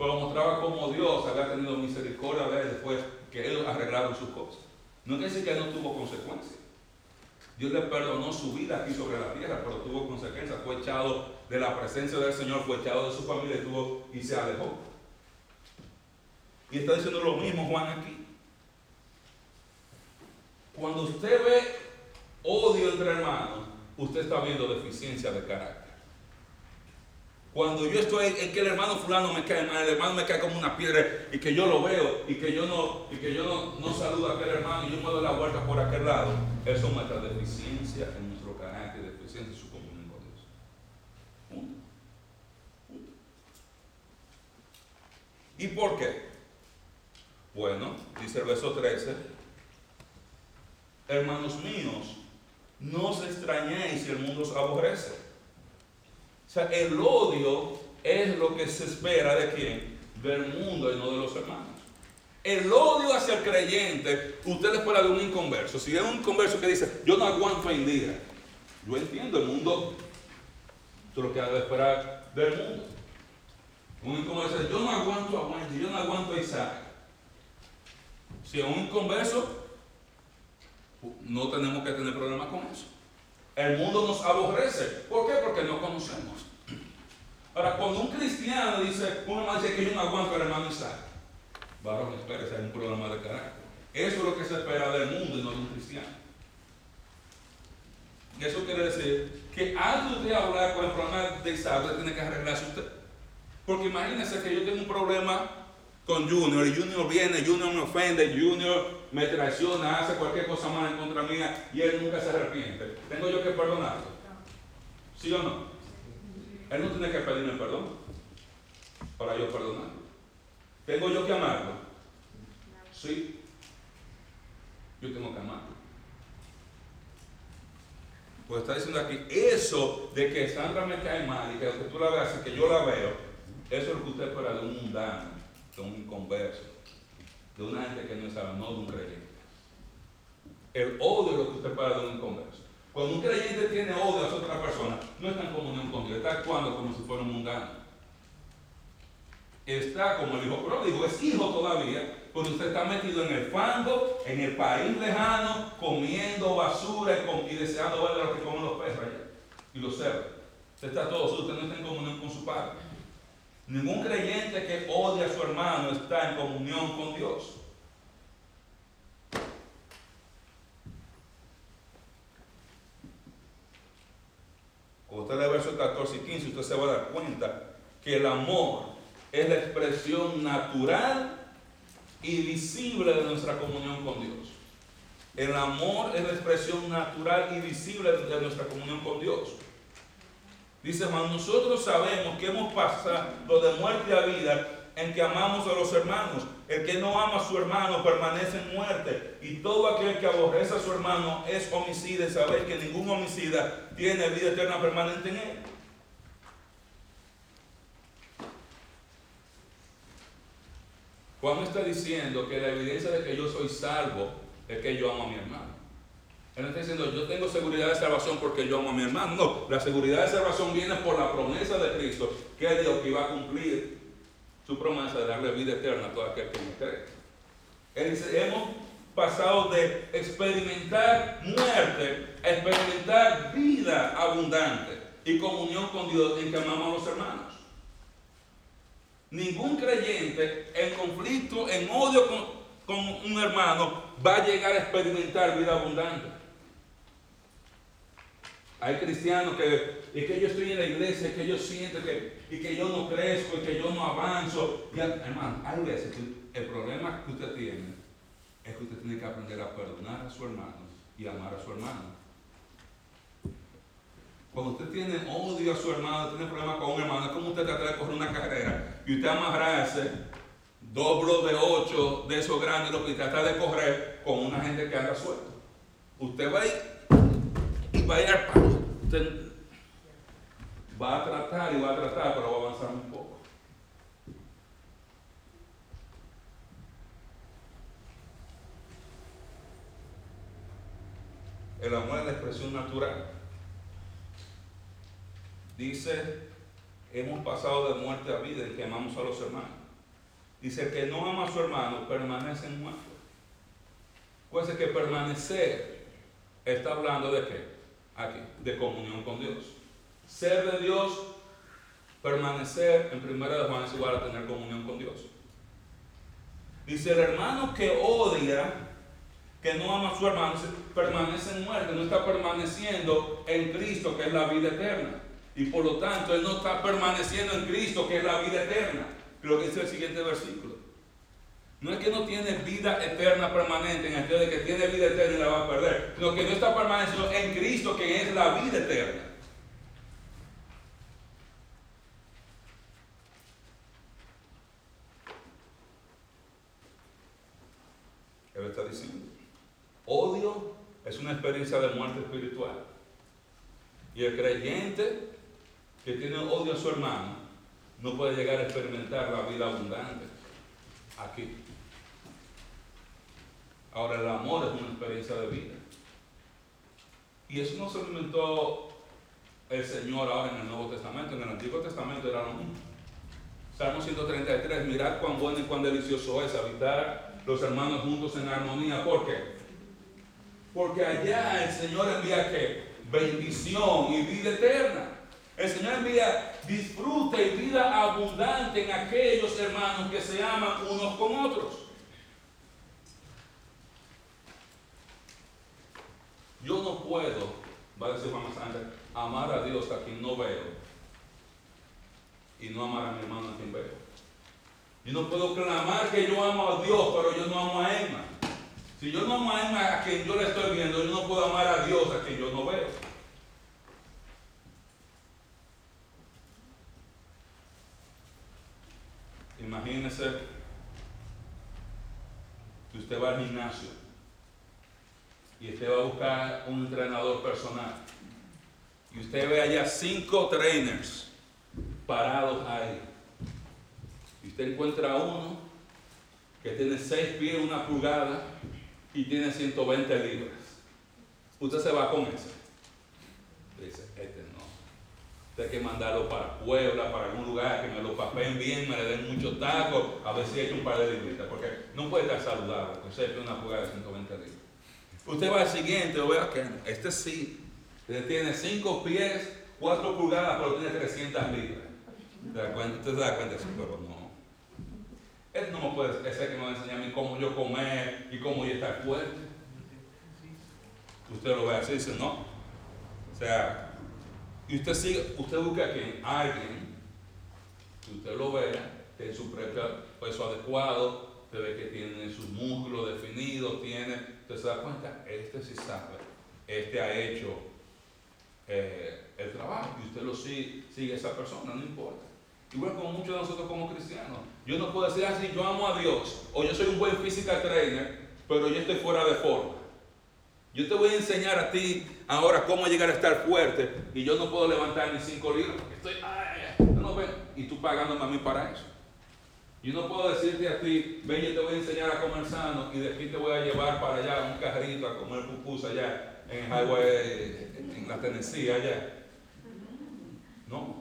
Pero mostraba como Dios había tenido misericordia de él después que él arreglaron sus cosas. No quiere decir que no tuvo consecuencias. Dios le perdonó su vida aquí sobre la tierra, pero tuvo consecuencias. Fue echado de la presencia del Señor, fue echado de su familia y, tuvo, y se alejó. Y está diciendo lo mismo Juan aquí. Cuando usted ve odio entre hermanos, usted está viendo deficiencia de carácter. Cuando yo estoy en que el hermano fulano me cae mal, el hermano me cae como una piedra y que yo lo veo y que yo no, y que yo no, no saludo a aquel hermano y yo me doy la vuelta por aquel lado, eso muestra deficiencia en nuestro carácter, deficiencia en su comunión con Dios. Punto. Punto. ¿Y por qué? Bueno, dice el verso 13, hermanos míos, no os extrañéis si el mundo os aborrece. O sea, el odio es lo que se espera de quién? Del mundo y no de los hermanos. El odio hacia el creyente, usted le espera de un inconverso. Si es un inconverso que dice, yo no aguanto a Indira, yo entiendo el mundo, tú lo que debe esperar del mundo. Un inconverso dice, yo no aguanto a Wendy, yo no aguanto a Isaac. Si es un inconverso, no tenemos que tener problemas con eso. El mundo nos aborrece. ¿Por qué? Porque no conocemos. Ahora, cuando un cristiano dice, uno más dice que yo no aguanto al hermano Isaac, varón, espérese, hay un problema de carácter. Eso es lo que se espera del mundo y no de un cristiano. Y eso quiere decir que antes de hablar con el problema de usted tiene que arreglarse usted. Porque imagínense que yo tengo un problema con Junior y Junior viene, Junior me ofende, Junior me traiciona, hace cualquier cosa mala en contra mía y él nunca se arrepiente. ¿Tengo yo que perdonarlo? ¿Sí o no? Él no tiene que pedirme perdón para yo perdonarlo. ¿Tengo yo que amarlo? Sí. Yo tengo que amarlo. Pues está diciendo aquí, eso de que Sandra me cae mal y que tú la veas y que yo la veo, Eso es lo que usted espera de un mundano, de un inconverso, de una gente que no sabe, no de un creyente. El odio es lo que usted espera de un inconverso. Cuando un creyente tiene odio a otra persona, no está en comunión con Dios, está actuando como si fuera un mundano. Está como el hijo pródigo, es hijo todavía, cuando usted está metido en el fango, en el país lejano, comiendo basura y, deseando ver lo que comen los peces allá y los cerdos. Usted está todo, usted no está en comunión con su padre. Ningún creyente que odia a su hermano está en comunión con Dios. Cuando usted lee versos 14 y 15, usted se va a dar cuenta que el amor es la expresión natural y visible de nuestra comunión con Dios. El amor es la expresión natural y visible de nuestra comunión con Dios. Dice, mas nosotros sabemos que hemos pasado de muerte a vida en que amamos a los hermanos. El que no ama a su hermano permanece en muerte. Y todo aquel que aborrece a su hermano es homicida. Y sabéis que ningún homicida tiene vida eterna permanente en él. Juan está diciendo que la evidencia de que yo soy salvo es que yo amo a mi hermano. Él no está diciendo yo tengo seguridad de salvación porque yo amo a mi hermano. No, la seguridad de salvación viene por la promesa de Cristo, que es Dios que iba a cumplir su promesa de darle vida eterna a todo aquel que me cree. Él dice, hemos pasado de experimentar muerte a experimentar vida abundante y comunión con Dios en que amamos a los hermanos. Ningún creyente en conflicto, en odio con, un hermano, va a llegar a experimentar vida abundante. Hay cristianos que, es que yo estoy en la iglesia, es que yo siento que, y que yo no crezco, y que yo no avanzo. Y, hermano, hay veces que el problema que usted tiene es que usted tiene que aprender a perdonar a su hermano y amar a su hermano. Cuando usted tiene odio a su hermano, tiene problemas con un hermano, es como usted trata de correr una carrera y usted amarrarse doblo de ocho de esos grandes, lo que trata de correr con una gente que anda suelto. Usted va a ir y va a va a tratar y va a tratar, pero va a avanzar un poco. El amor es la expresión natural Dice, hemos pasado de muerte a vida y que amamos a los hermanos. Dice, el que no ama a su hermano permanece en muerte. Pues que permanecer está hablando de qué? Aquí, de comunión con Dios. Ser de Dios, permanecer en primera de Juan es igual a tener comunión con Dios. Dice, el hermano que odia, que no ama a su hermano, permanece en muerte, no está permaneciendo en Cristo, que es la vida eterna. Y por lo tanto, él no está permaneciendo en Cristo, que es la vida eterna. Lo que dice el siguiente versículo. No es que no tiene vida eterna permanente, en el sentido de que tiene vida eterna y la va a perder, sino que no está permaneciendo en Cristo, que es la vida eterna. Él está diciendo, odio es una experiencia de muerte espiritual. Y el creyente que tiene odio a su hermano no puede llegar a experimentar la vida abundante aquí. Ahora el amor es una experiencia de vida. Y eso no se inventó el Señor ahora en el Nuevo Testamento, en el Antiguo Testamento era lo mismo. Salmo 133, mirad cuán bueno y cuán delicioso es habitar los hermanos juntos en armonía. ¿Por qué? Porque allá el Señor envía que bendición y vida eterna. El Señor envía disfrute y vida abundante en aquellos hermanos que se aman unos con otros. Yo no puedo, va a decir Juan Sandra, amar a Dios a quien no veo y no amar a mi hermano a quien veo. Yo no puedo clamar que yo amo a Dios, pero yo no amo a Emma. Si yo no amo a Emma a quien yo le estoy viendo, yo no puedo amar a Dios a quien yo no veo. Imagínese que usted va al gimnasio y usted va a buscar un entrenador personal y usted ve allá cinco trainers parados ahí usted encuentra uno que tiene 6 pies, una pulgada y tiene 120 libras. Usted se va con ese. Dice, este no. Usted hay que mandarlo para Puebla, para algún lugar, que me lo papen bien, me le den muchos tacos, a ver si hay un par de libritas, porque no puede estar saludable con 6 pies, una pulgada de 120 libras. Usted va al siguiente, vea que este sí, tiene 5 pies, 4 pulgadas, pero tiene 300 libras. ¿Se da cuenta? Usted se da cuenta, sí, pero no. Él no me puede, ese que me va a enseñar a mí cómo yo comer y cómo yo estar fuerte. Usted lo ve así, dice, no. O sea, y usted sigue, usted busca a quien, alguien, que usted lo vea, tiene su peso adecuado, usted ve que tiene sus músculos definidos, tiene, usted se da cuenta, este sí sabe, este ha hecho eh, el trabajo y usted lo sigue, sigue a esa persona, no importa. Igual como muchos de nosotros como cristianos. Yo no puedo decir así, yo amo a Dios, o yo soy un buen physical trainer, pero yo estoy fuera de forma. Yo te voy a enseñar a ti ahora cómo llegar a estar fuerte y yo no puedo levantar ni cinco libras estoy, ay, no ven, y tú pagándome a mí para eso. Yo no puedo decirte a ti, ven, yo te voy a enseñar a comer sano y de aquí te voy a llevar para allá un carrito a comer pupus allá en el highway, en la Tennessee allá. No.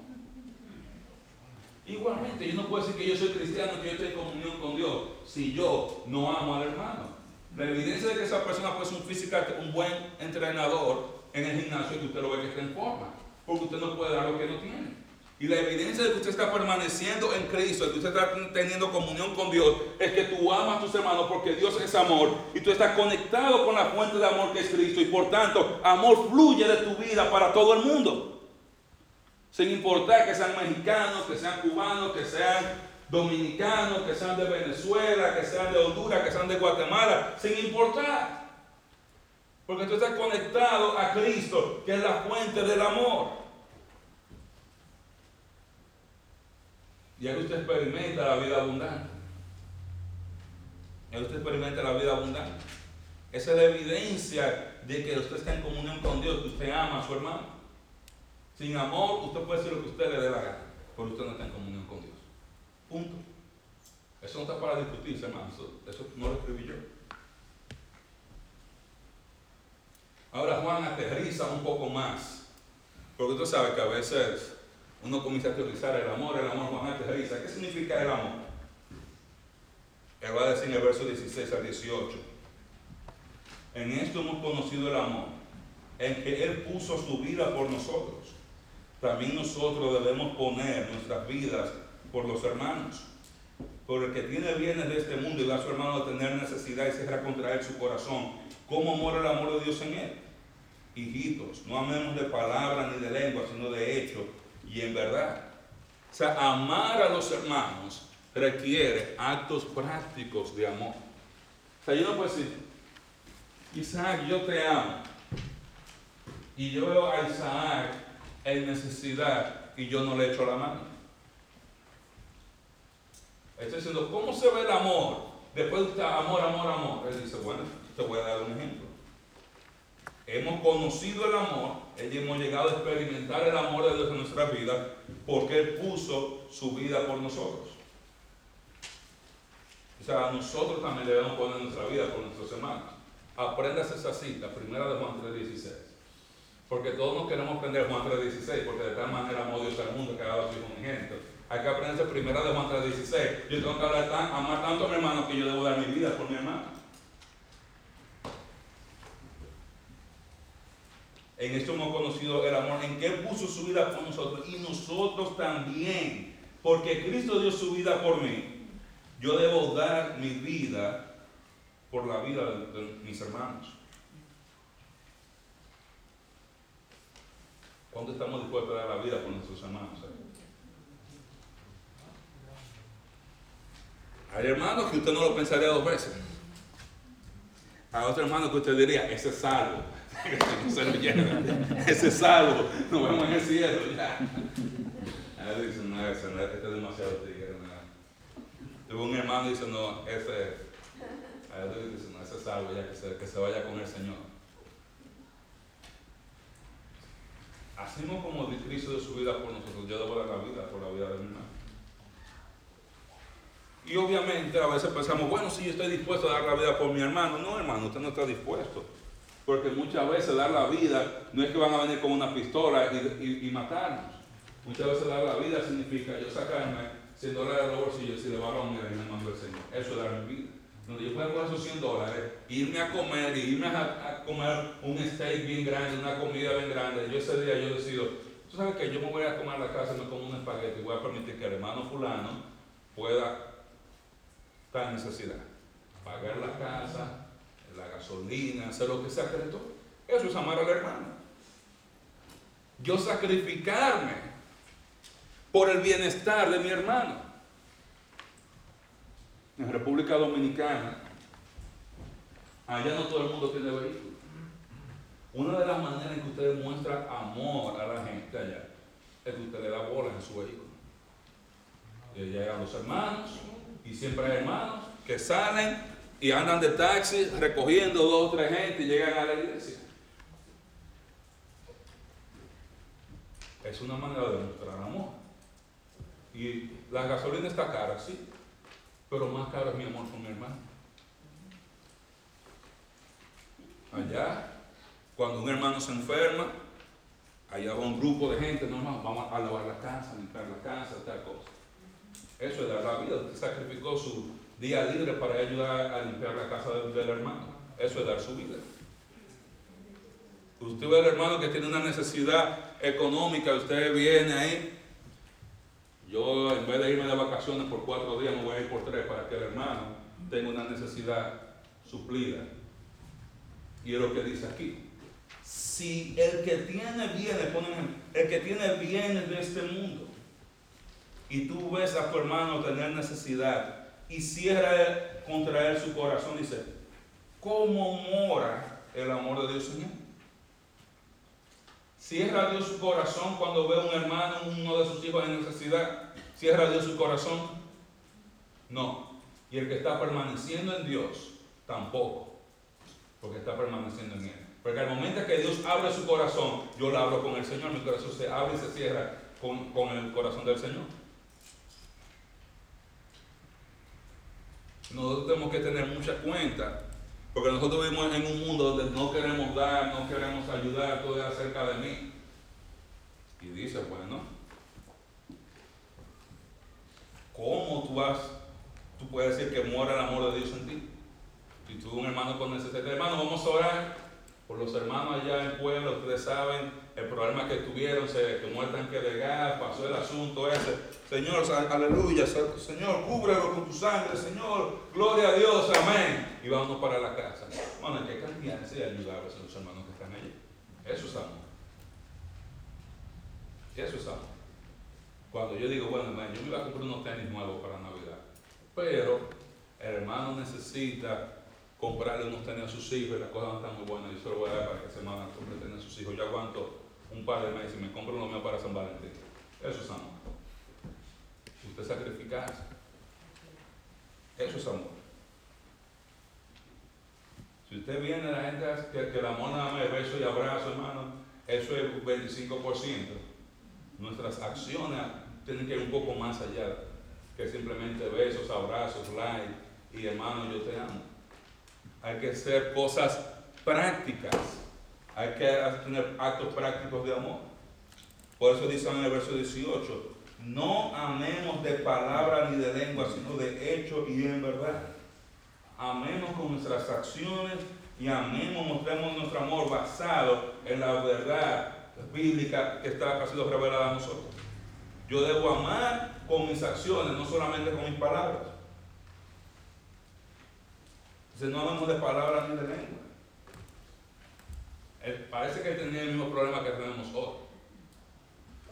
Igualmente, yo no puedo decir que yo soy cristiano, que yo estoy en comunión con Dios, si yo no amo al hermano. La evidencia de que esa persona ser un física, un buen entrenador en el gimnasio que usted lo ve que está en forma, porque usted no puede dar lo que no tiene. Y la evidencia de que usted está permaneciendo en Cristo, de que usted está teniendo comunión con Dios, es que tú amas a tus hermanos porque Dios es amor y tú estás conectado con la fuente de amor que es Cristo y por tanto amor fluye de tu vida para todo el mundo. Sin importar que sean mexicanos, que sean cubanos, que sean dominicanos, que sean de Venezuela, que sean de Honduras, que sean de Guatemala, sin importar. Porque tú estás conectado a Cristo, que es la fuente del amor. Y ahí usted experimenta la vida abundante. Ahí usted experimenta la vida abundante. Esa es la evidencia de que usted está en comunión con Dios, que usted ama a su hermano. Sin amor, usted puede decir lo que usted le dé la gana, pero usted no está en comunión con Dios. Punto. Eso no está para discutirse, hermano. Eso, no lo escribí yo. Ahora Juan aterriza un poco más. Porque usted sabe que a veces uno comienza a teorizar el amor, el amor, Juan aterriza. ¿Qué significa el amor? Él va a decir en el verso 16 al 18. En esto hemos conocido el amor, en que Él puso su vida por nosotros también nosotros debemos poner nuestras vidas por los hermanos. Por el que tiene bienes de este mundo y va a su hermano a tener necesidad y cierra contra él su corazón. ¿Cómo mora el amor de Dios en él? Hijitos, no amemos de palabra ni de lengua, sino de hecho y en verdad. O sea, amar a los hermanos requiere actos prácticos de amor. O sea, yo no puedo decir, Isaac, yo te amo. Y yo veo a Isaac en necesidad y yo no le echo la mano. Estoy diciendo, ¿cómo se ve el amor? Después de amor, amor, amor. Él dice, bueno, te voy a dar un ejemplo. Hemos conocido el amor, hemos llegado a experimentar el amor de Dios en nuestra vida porque Él puso su vida por nosotros. O sea, nosotros también debemos poner nuestra vida por nuestros hermanos. Aprendas esa cita, primera de Juan 3.16. Porque todos nos queremos aprender Juan 3.16, porque de tal manera amó Dios al mundo que ha dado su hijo unigénito. Hay que aprenderse primera de Juan 3.16. Yo tengo que hablar tan, amar tanto a mi hermano que yo debo dar mi vida por mi hermano. En esto hemos conocido el amor, en que puso su vida por nosotros y nosotros también. Porque Cristo dio su vida por mí. Yo debo dar mi vida por la vida de mis hermanos. ¿Cuánto estamos dispuestos a dar la vida por nuestros hermanos? Hay hermanos que usted no lo pensaría dos veces. Hay otro hermano que usted diría, ese es salvo. Ese es salvo. Nos vemos en el cielo ya. A dice, no, ese, no, este es demasiado tigre. Tuvo un hermano y dice, no, ese, a dice, no, ese es salvo ya, que se, que se vaya con el Señor. Así como Cristo de su vida por nosotros, yo debo la vida por la vida de mi hermano. Y obviamente a veces pensamos, bueno, sí, yo estoy dispuesto a dar la vida por mi hermano. No, hermano, usted no está dispuesto. Porque muchas veces dar la vida no es que van a venir con una pistola y, matarnos. Muchas veces dar la vida significa yo sacarme 100 dólares de los bolsillos y le va a un en el mando del Señor. Eso es dar mi vida. Donde yo pueda coger esos 100 dólares, irme a comer, y irme a, comer un steak bien grande, una comida bien grande. Yo ese día yo decido, tú sabes que yo me voy a comer la casa, me como un espagueti y voy a permitir que el hermano fulano pueda en necesidad. Pagar la casa, la gasolina, hacer lo que sea que le toque. Eso es amar al hermano. Yo sacrificarme por el bienestar de mi hermano. En República Dominicana, allá no todo el mundo tiene vehículo. Una de las maneras en que usted demuestra amor a la gente allá es que usted le da bola en su vehículo. Y llegan los hermanos, y siempre hay hermanos que salen y andan de taxi recogiendo dos o tres gente y llegan a la iglesia. Es una manera de mostrar amor. Y la gasolina está cara, sí, pero más caro es mi amor con mi hermano. Allá, cuando un hermano se enferma, allá va un grupo de gente, no, vamos a lavar la casa, limpiar la casa, tal cosa. Eso es dar la vida. Usted sacrificó su día libre para ayudar a limpiar la casa del, hermano. Eso es dar su vida. Usted ve al hermano que tiene una necesidad económica, usted viene ahí. Yo en vez de irme de vacaciones por cuatro días, me voy a ir por tres para que el hermano tenga una necesidad suplida. Y es lo que dice aquí. Si el que tiene bienes, el que tiene bienes de este mundo, y tú ves a tu hermano tener necesidad y cierra contra él su corazón, dice, ¿cómo mora el amor de Dios en él? Cierra Dios su corazón cuando ve a un hermano, uno de sus hijos en necesidad. Cierra Dios su corazón. No. Y el que está permaneciendo en Dios, tampoco. Porque está permaneciendo en Él. Porque al momento que Dios abre su corazón, yo lo abro con el Señor, mi corazón se abre y se cierra con, con el corazón del Señor. Nosotros tenemos que tener mucha cuenta, porque nosotros vivimos en un mundo donde no queremos dar, no queremos ayudar, todo es acerca de mí. Y dice, bueno, ¿cómo tú vas, tú puedes decir que muera el amor de Dios en ti? Si tú un hermano con necesidad, hermano, vamos a orar por los hermanos allá en el pueblo, ustedes saben el problema que tuvieron, se quemó el tanque de gas, pasó el asunto ese. Señor, aleluya, Señor, cúbrelo con tu sangre, Señor, gloria a Dios, amén. Y vámonos para la casa. Bueno, ¿qué cantidad se ayuda a los hermanos que están allí? Eso es amor. Eso es amor. Cuando yo digo, bueno, hermano, yo me iba a comprar unos tenis nuevos para Navidad, pero el hermano necesita comprarle unos tenis a sus hijos y las cosas no están muy buenas. Yo se lo voy a dar para que se mandan compre tenis a sus hijos. Yo aguanto un par de meses y me compro uno mío para San Valentín. Eso es amor. Usted sacrificarse. Eso es amor. Si usted viene a la gente que, que nada más es beso y abrazo, hermano, eso es 25%. Nuestras acciones tienen que ir un poco más allá que simplemente besos, abrazos, like y hermano, yo te amo hay que hacer cosas prácticas, hay que tener actos prácticos de amor. Por eso dice en el verso 18, no amemos de palabra ni de lengua, sino de hecho y en verdad. Amemos con nuestras acciones y amemos, mostremos nuestro amor basado en la verdad bíblica que, está, ha sido revelada a nosotros. Yo debo amar con mis acciones, no solamente con mis palabras. Entonces no hablamos de palabras ni de lengua. Eh, parece que tenía el mismo problema que tenemos hoy.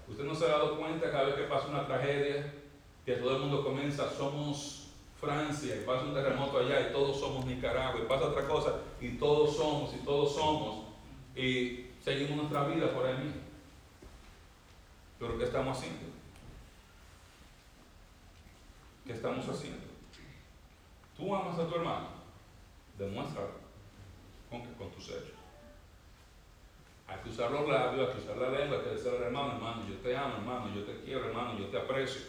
Usted no se ha dado cuenta cada vez que pasa una tragedia, que todo el mundo comienza, somos Francia, y pasa un terremoto allá y todos somos Nicaragua, y pasa otra cosa y todos somos y todos somos, y seguimos nuestra vida por ahí mismo. Pero ¿qué estamos haciendo? ¿Qué estamos haciendo? Tú amas a tu hermano. Demuéstralo con, con tus hechos. Hay que usar los labios, hay que usar la lengua, hay que decir hermano, hermano, yo te amo, hermano, yo te quiero, hermano, yo te aprecio.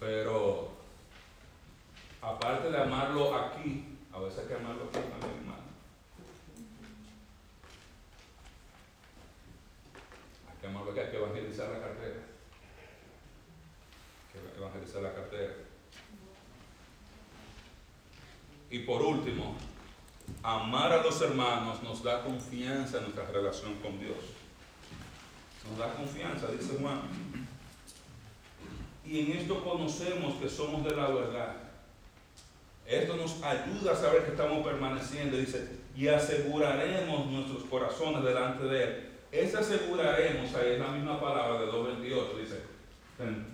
Pero amarlo aquí, a veces hay que amarlo aquí también, hermano. Hay que amarlo aquí, hay que evangelizar la cartera. Hay que evangelizar la cartera. Y por último, amar a los hermanos nos da confianza en nuestra relación con Dios. Nos da confianza, dice Juan. Y en esto conocemos que somos de la verdad. Esto nos ayuda a saber que estamos permaneciendo. Dice, y aseguraremos nuestros corazones delante de Él. Ese aseguraremos, ahí es la misma palabra de 2.28, dice,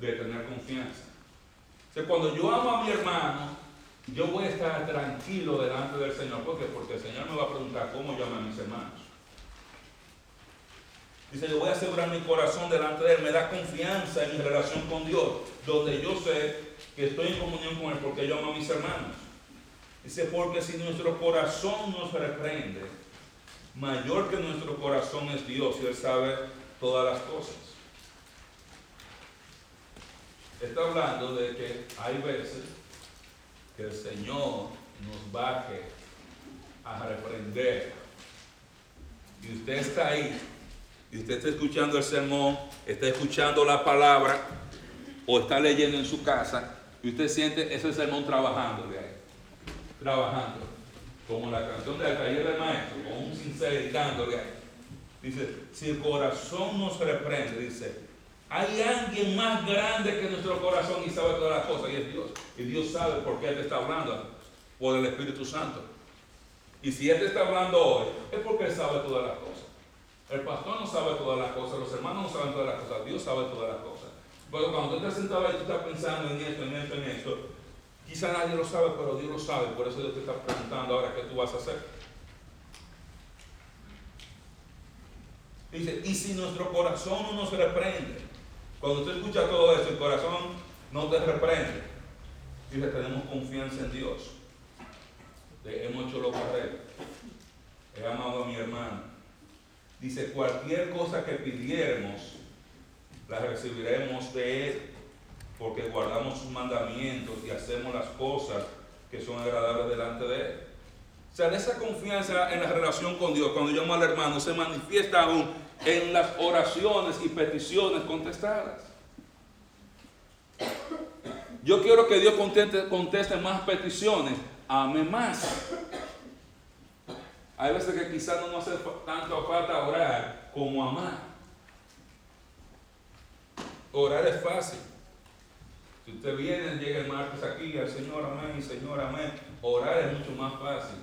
de tener confianza. O cuando yo amo a mi hermano, yo voy a estar tranquilo delante del Señor. ¿Por qué? Porque el Señor me va a preguntar cómo amo a mis hermanos. Dice, yo voy a asegurar mi corazón delante de Él, me da confianza en mi relación con Dios, donde yo sé que estoy en comunión con Él porque yo amo a mis hermanos. Dice, porque si nuestro corazón nos reprende, mayor que nuestro corazón es Dios y Él sabe todas las cosas. Está hablando de que hay veces el Señor nos baje a reprender. Y usted está ahí y usted está escuchando el sermón, está escuchando la palabra o está leyendo en su casa y usted siente ese sermón trabajando de ahí, trabajando, como la canción del taller del maestro, con un sincero de ahí. Dice, si el corazón nos reprende, dice, hay alguien más grande que nuestro corazón y sabe todas las cosas, y es Dios. Y Dios sabe por qué Él te está hablando, por el Espíritu Santo. Y si Él te está hablando hoy, es porque Él sabe todas las cosas. El pastor no sabe todas las cosas, los hermanos no saben todas las cosas, Dios sabe todas las cosas. Pero cuando tú estás sentado ahí, tú estás pensando en esto, en esto, en esto, quizá nadie lo sabe, pero Dios lo sabe, por eso Dios te está preguntando ahora qué tú vas a hacer. Dice, y si nuestro corazón no nos reprende, cuando tú escuchas todo eso, el corazón no te reprende, dice, tenemos confianza en Dios, hemos hecho lo correcto, he amado a mi hermano, Dice, cualquier cosa que pidiéramos, la recibiremos de Él, porque guardamos sus mandamientos y hacemos las cosas que son agradables delante de Él. O sea, esa confianza en la relación con Dios, cuando llamo al hermano, se manifiesta aún en las oraciones y peticiones contestadas. Yo quiero que Dios conteste, más peticiones, ame más. Hay veces que quizás no nos hace tanto falta orar como amar. Orar es fácil. Si usted viene, llega el martes aquí al Señor, amén, Señor, amén. Orar es mucho más fácil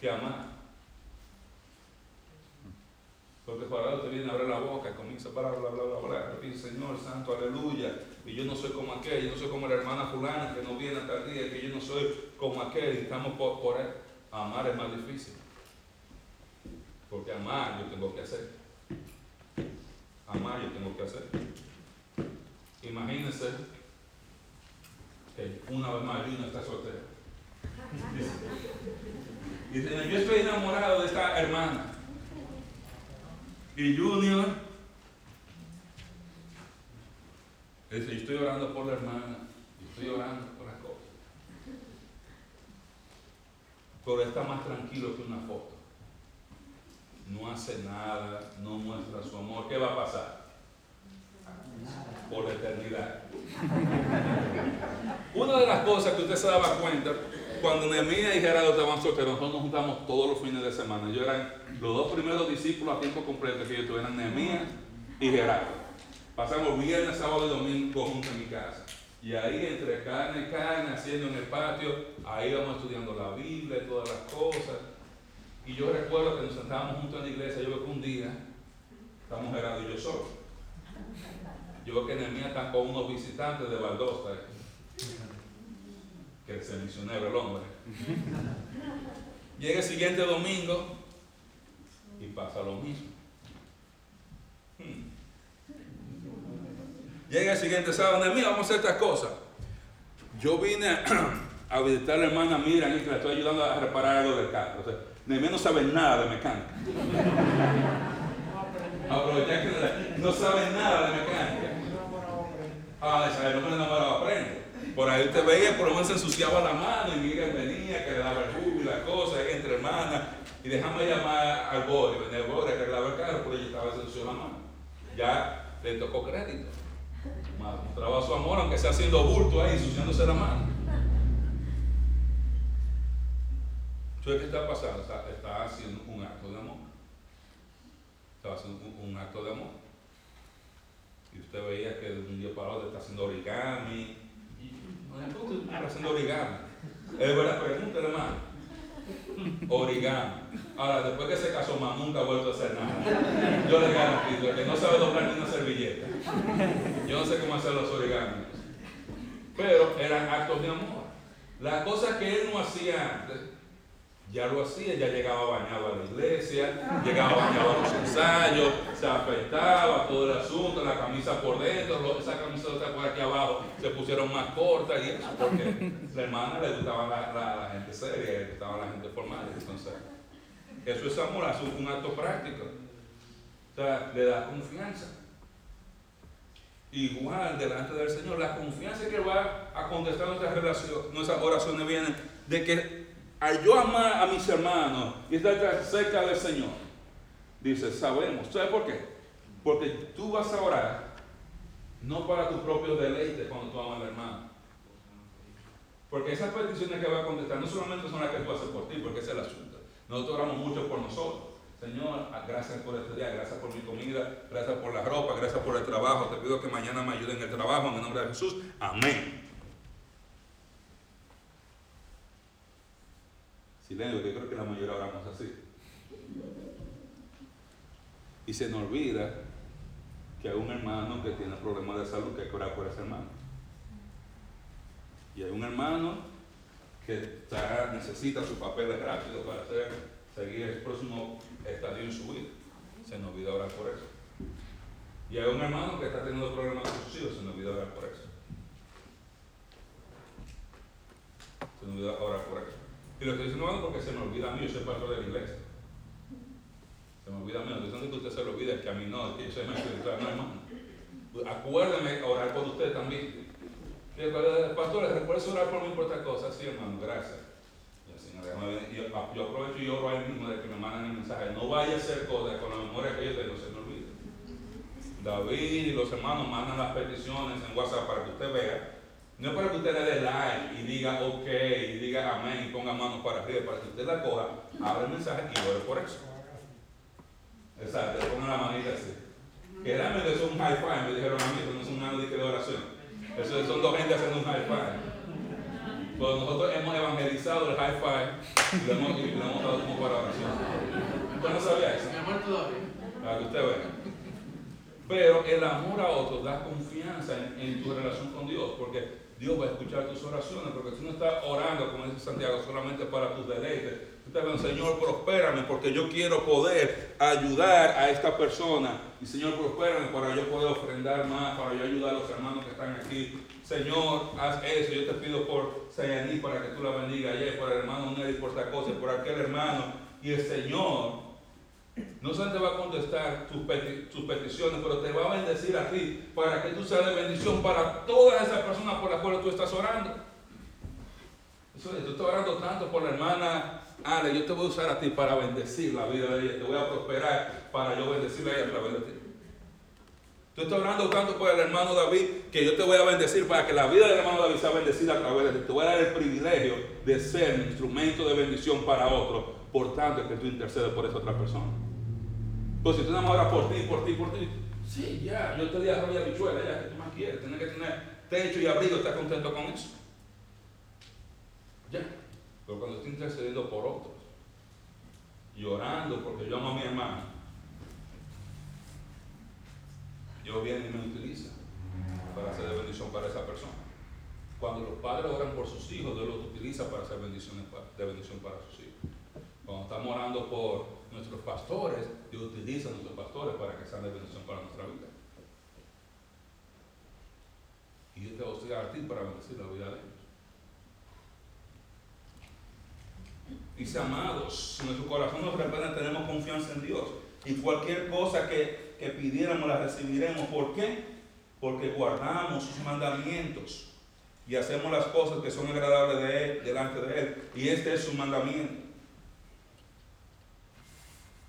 que amar. Porque para usted viene a abrir la boca, comienza a bla, bla, bla, bla, bla, dice, Señor Santo, aleluya. Y yo no soy como aquel, yo no soy como la hermana fulana que no viene hasta el día, que yo no soy como aquel, y estamos por, por él. Amar es más difícil. Porque amar yo tengo que hacer. Amar yo tengo que hacer. Imagínense que una vez más Lina está soltera. Dice, yo estoy enamorado de esta hermana. Y Junior dice, estoy orando por la hermana. Estoy orando pero está más tranquilo que una foto. No hace nada, no muestra su amor. ¿Qué va a pasar? Por la eternidad. Una de las cosas que usted se daba cuenta, cuando Nehemías y Gerardo estaban solteros, nosotros nos juntamos todos los fines de semana. Yo eran los dos primeros discípulos a tiempo completo que yo tuve, eran Nehemías y Gerardo. Pasamos viernes, sábado y domingo juntos en mi casa. Y ahí entre carne y carne, haciendo en el patio, ahí vamos estudiando la Biblia y todas las cosas. Y yo recuerdo que nos sentábamos juntos en la iglesia, yo veo que un día, estamos Gerardo y yo solo. Yo veo que Nehemías está con unos visitantes de Valdosta, que es el misionero el hombre. Llega el siguiente domingo y pasa lo mismo. Hmm. Llega el siguiente sábado, mí vamos a hacer estas cosas. Yo vine a, visitar a la hermana Miriam y que la estoy ayudando a reparar algo del carro. O sea, no sabe nada de mecánica. Aprovechar que no sabe nada de mecánica. Ah, esa no enamorado aprende. Por ahí usted veía, por lo menos se ensuciaba la mano y Miguel venía, que le daba el jugo y la cosa, ahí entre hermanas. Y dejamos llamar al borde, venía el borde, arreglaba el carro, porque ella estaba ensuciando la mano. Ya le tocó crédito. Mostraba su amor, aunque sea haciendo bulto ahí, ensuciándose la mano. ¿Qué está pasando? Está, haciendo un acto de amor. Está haciendo un, acto de amor. Y usted veía que de un día para otro está haciendo origami. Está haciendo origami. Es verdad, pregunta hermano. Origami. Ahora, después que se casó más, nunca ha vuelto a hacer nada. Yo le garantizo, que no sabe doblar ni una servilleta. Yo no sé cómo hacer los origamis. Pero eran actos de amor. La cosa que él no hacía antes, ya lo hacía, ya llegaba bañado a la iglesia, llegaba bañado a los ensayos, se afeitaba todo el asunto, la camisa por dentro, esa camisa por aquí abajo se pusieron más cortas y eso, porque la hermana le gustaba la, la, gente seria, le gustaba la gente formal. Entonces, eso es amor, es un acto práctico. O sea, le da confianza. Igual delante del Señor, la confianza que va a contestar nuestras, relaciones, nuestras oraciones viene de que al yo amar a mis hermanos y estar cerca del Señor, dice, sabemos. ¿Sabes por qué? Porque tú vas a orar no para tu propio deleite cuando tú amas al hermano. Porque esas peticiones que va a contestar no solamente son las que tú haces por ti, porque ese es el asunto. Nosotros oramos mucho por nosotros. Señor, gracias por este día, gracias por mi comida, gracias por la ropa, gracias por el trabajo. Te pido que mañana me ayuden en el trabajo en el nombre de Jesús. Amén. Silencio, que creo que la mayoría oramos así. Y se nos olvida que hay un hermano que tiene problemas de salud que hay que orar por ese hermano. Y hay un hermano que necesita sus papeles rápidos para seguir el próximo estadio en su vida. Se nos olvida orar por eso. Y hay un hermano que está teniendo problemas con sus hijos, se nos olvida orar por eso. Se nos olvida orar por eso. Y lo estoy diciendo porque se me olvida a mí, yo soy pastor de la iglesia. Se me olvida a mí, no estoy que usted se lo olvide, es que a mí no, es que yo soy más espiritual, no hermano. Acuérdeme orar por usted también. Pastor, recuerde orar por mí por otra cosa. Sí, hermano, gracias. Yo, yo aprovecho y oro ahí mismo de que me mandan el mensaje. No vaya a hacer cosas con la memoria que yo tengo, se me olvide. David y los hermanos mandan las peticiones en WhatsApp para que usted vea no es para que usted le dé like y diga ok y diga amén y ponga manos para arriba, para que usted la coja, abra el mensaje y ore por eso. Exacto, le ponga la manita así. Que realmente eso es un high five, me dijeron a mí, eso no es un nada de oración. Eso son dos gente haciendo un high five. Pues nosotros hemos evangelizado el high five y lo hemos, y lo hemos dado como para oración. ¿Usted no sabía eso? Para que usted vea. Pero el amor a otros da confianza en, en tu relación con Dios, porque Dios va a escuchar tus oraciones, porque tú no estás orando, como dice Santiago, solamente para tus deleites. Tú estás diciendo, Señor, prospérame, porque yo quiero poder ayudar a esta persona. Y Señor, prospérame para yo poder ofrendar más, para yo ayudar a los hermanos que están aquí. Señor, haz eso. Yo te pido por Sayaní para que tú la bendiga ayer, por el hermano Nelly, por esta cosa, por aquel hermano. Y el Señor no solamente va a contestar tus, peticiones, pero te va a bendecir a ti para que tú seas de bendición para todas esas personas por las cuales tú estás orando. Eso tú estás orando tanto por la hermana Ale, yo te voy a usar a ti para bendecir la vida de ella. Te voy a prosperar para yo bendecirla a ella a través de ti. Tú estás orando tanto por el hermano David que yo te voy a bendecir para que la vida del hermano David sea bendecida a través de ti. Te voy a dar el privilegio de ser un instrumento de bendición para otro. Por tanto, es que tú intercedes por esa otra persona. Pues si tú nada más oras por ti, por ti, por ti, sí, ya, yo te di arroz y bichuela, ya, que tú más quieres? Tienes que tener techo y abrigo, estás contento con eso. Ya. Pero cuando estoy intercediendo por otros, llorando porque yo amo a mi hermano, Dios viene y me utiliza para hacer bendición para esa persona. Cuando los padres oran por sus hijos, Dios los utiliza para hacer bendiciones de bendición para sus hijos. Cuando estamos orando por nuestros pastores, Dios utiliza a nuestros pastores para que sean de bendición para nuestra vida. Y Dios te va a usar a ti para bendecir la vida de ellos. Dice, amados, en nuestro corazón nos repente tenemos confianza en Dios. Y cualquier cosa que, que pidiéramos la recibiremos. ¿Por qué? Porque guardamos sus mandamientos. y hacemos las cosas que son agradables de Él, delante de Él. Y este es su mandamiento.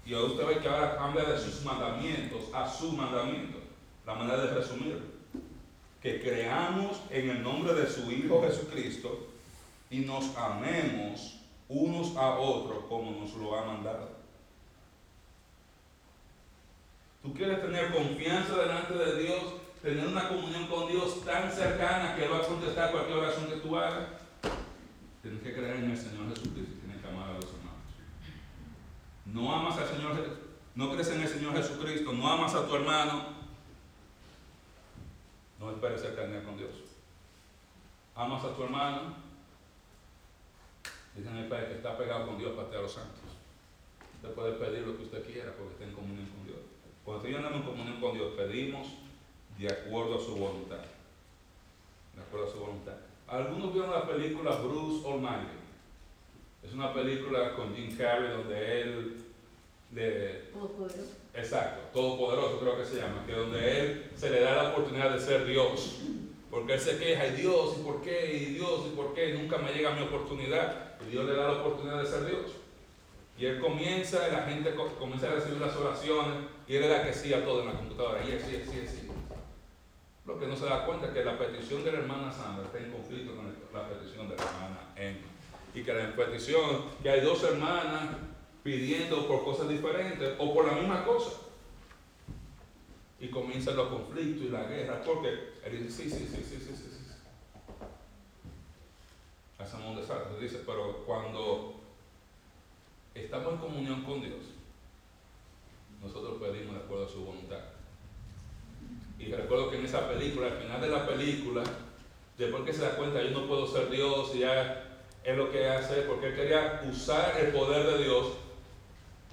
Y usted ve que ahora cambia de sus mandamientos a su mandamiento. La manera de resumirlo. Que creamos en el nombre de su Hijo Jesucristo y nos amemos unos a otros como nos lo ha mandado. Tú quieres tener confianza delante de Dios, tener una comunión con Dios tan cercana que Él va a contestar cualquier oración que tú hagas. Tienes que creer en el Señor Jesucristo y tienes que amar a los hermanos. No amas al Señor, no crees en el Señor Jesucristo, no amas a tu hermano, no esperes cercanía con Dios. Amas a tu hermano, dicen el Padre que está pegado con Dios para a los santos. Usted puede pedir lo que usted quiera porque está en comunión con Dios. Cuando estoy andando en comunión con Dios, pedimos de acuerdo a su voluntad. De acuerdo a su voluntad. Algunos vieron la película Bruce Almighty. Es una película con Jim Carrey donde él le... Todopoderoso. Exacto, Todopoderoso creo que se llama, que donde él se le da la oportunidad de ser Dios. Porque él se queja, y Dios, ¿y por qué? Y Dios, ¿y por qué? Nunca me llega mi oportunidad. Y Dios le da la oportunidad de ser Dios. Y él comienza, y la gente comienza a recibir las oraciones, y él era que sí a todo en la computadora, y él sí, sí, sí. Lo que no se da cuenta es que la petición de la hermana Sandra está en conflicto con la petición de la hermana Emma. Y que la petición, que hay dos hermanas pidiendo por cosas diferentes o por la misma cosa. Y comienzan los conflictos y la guerra, porque él dice, sí, sí, sí, sí, sí, sí. sí. Hacemos un desastre. Dice, pero cuando estamos en comunión con Dios, nosotros pedimos de acuerdo a su voluntad. Y recuerdo que en esa película, al final de la película, después que se da cuenta, yo no puedo ser Dios, y ya es lo que hace, porque él quería usar el poder de Dios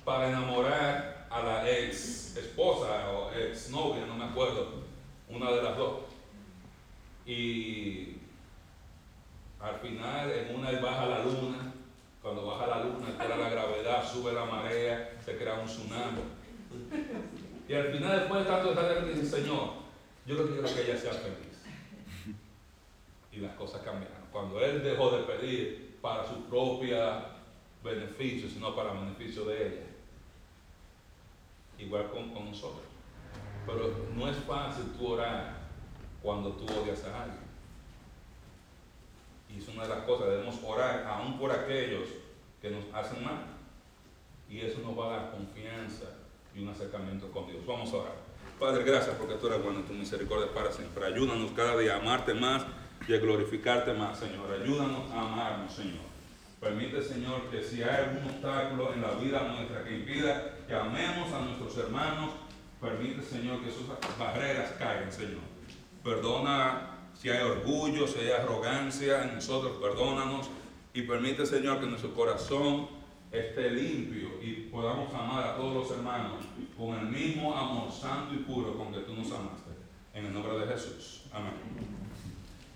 para enamorar a la ex esposa o ex novia, no me acuerdo, una de las dos. Y al final, en una baja la luna, cuando baja la luna, altera la gravedad, sube la marea, se crea un tsunami. Y al final, después de tanto estar dice, Señor, yo lo que quiero es que ella sea feliz. Y las cosas cambiaron. Cuando él dejó de pedir para su propia beneficio, sino para el beneficio de ella. Igual con, con nosotros. Pero no es fácil tú orar cuando tú odias a alguien. Y es una de las cosas, debemos orar aún por aquellos que nos hacen mal. Y eso nos va a dar confianza y un acercamiento con Dios. Vamos a orar. Padre, gracias porque tú eres bueno, tu misericordia para siempre. Ayúdanos cada día a amarte más y a glorificarte más, Señor. Ayúdanos a amarnos, Señor. Permite, Señor, que si hay algún obstáculo en la vida nuestra que impida que amemos a nuestros hermanos, permite, Señor, que sus barreras caigan, Señor. Perdona si hay orgullo, si hay arrogancia en nosotros, perdónanos y permite, Señor, que nuestro corazón esté limpio y podamos amar a todos los hermanos con el mismo amor santo y puro con que tú nos amaste. En el nombre de Jesús. Amén.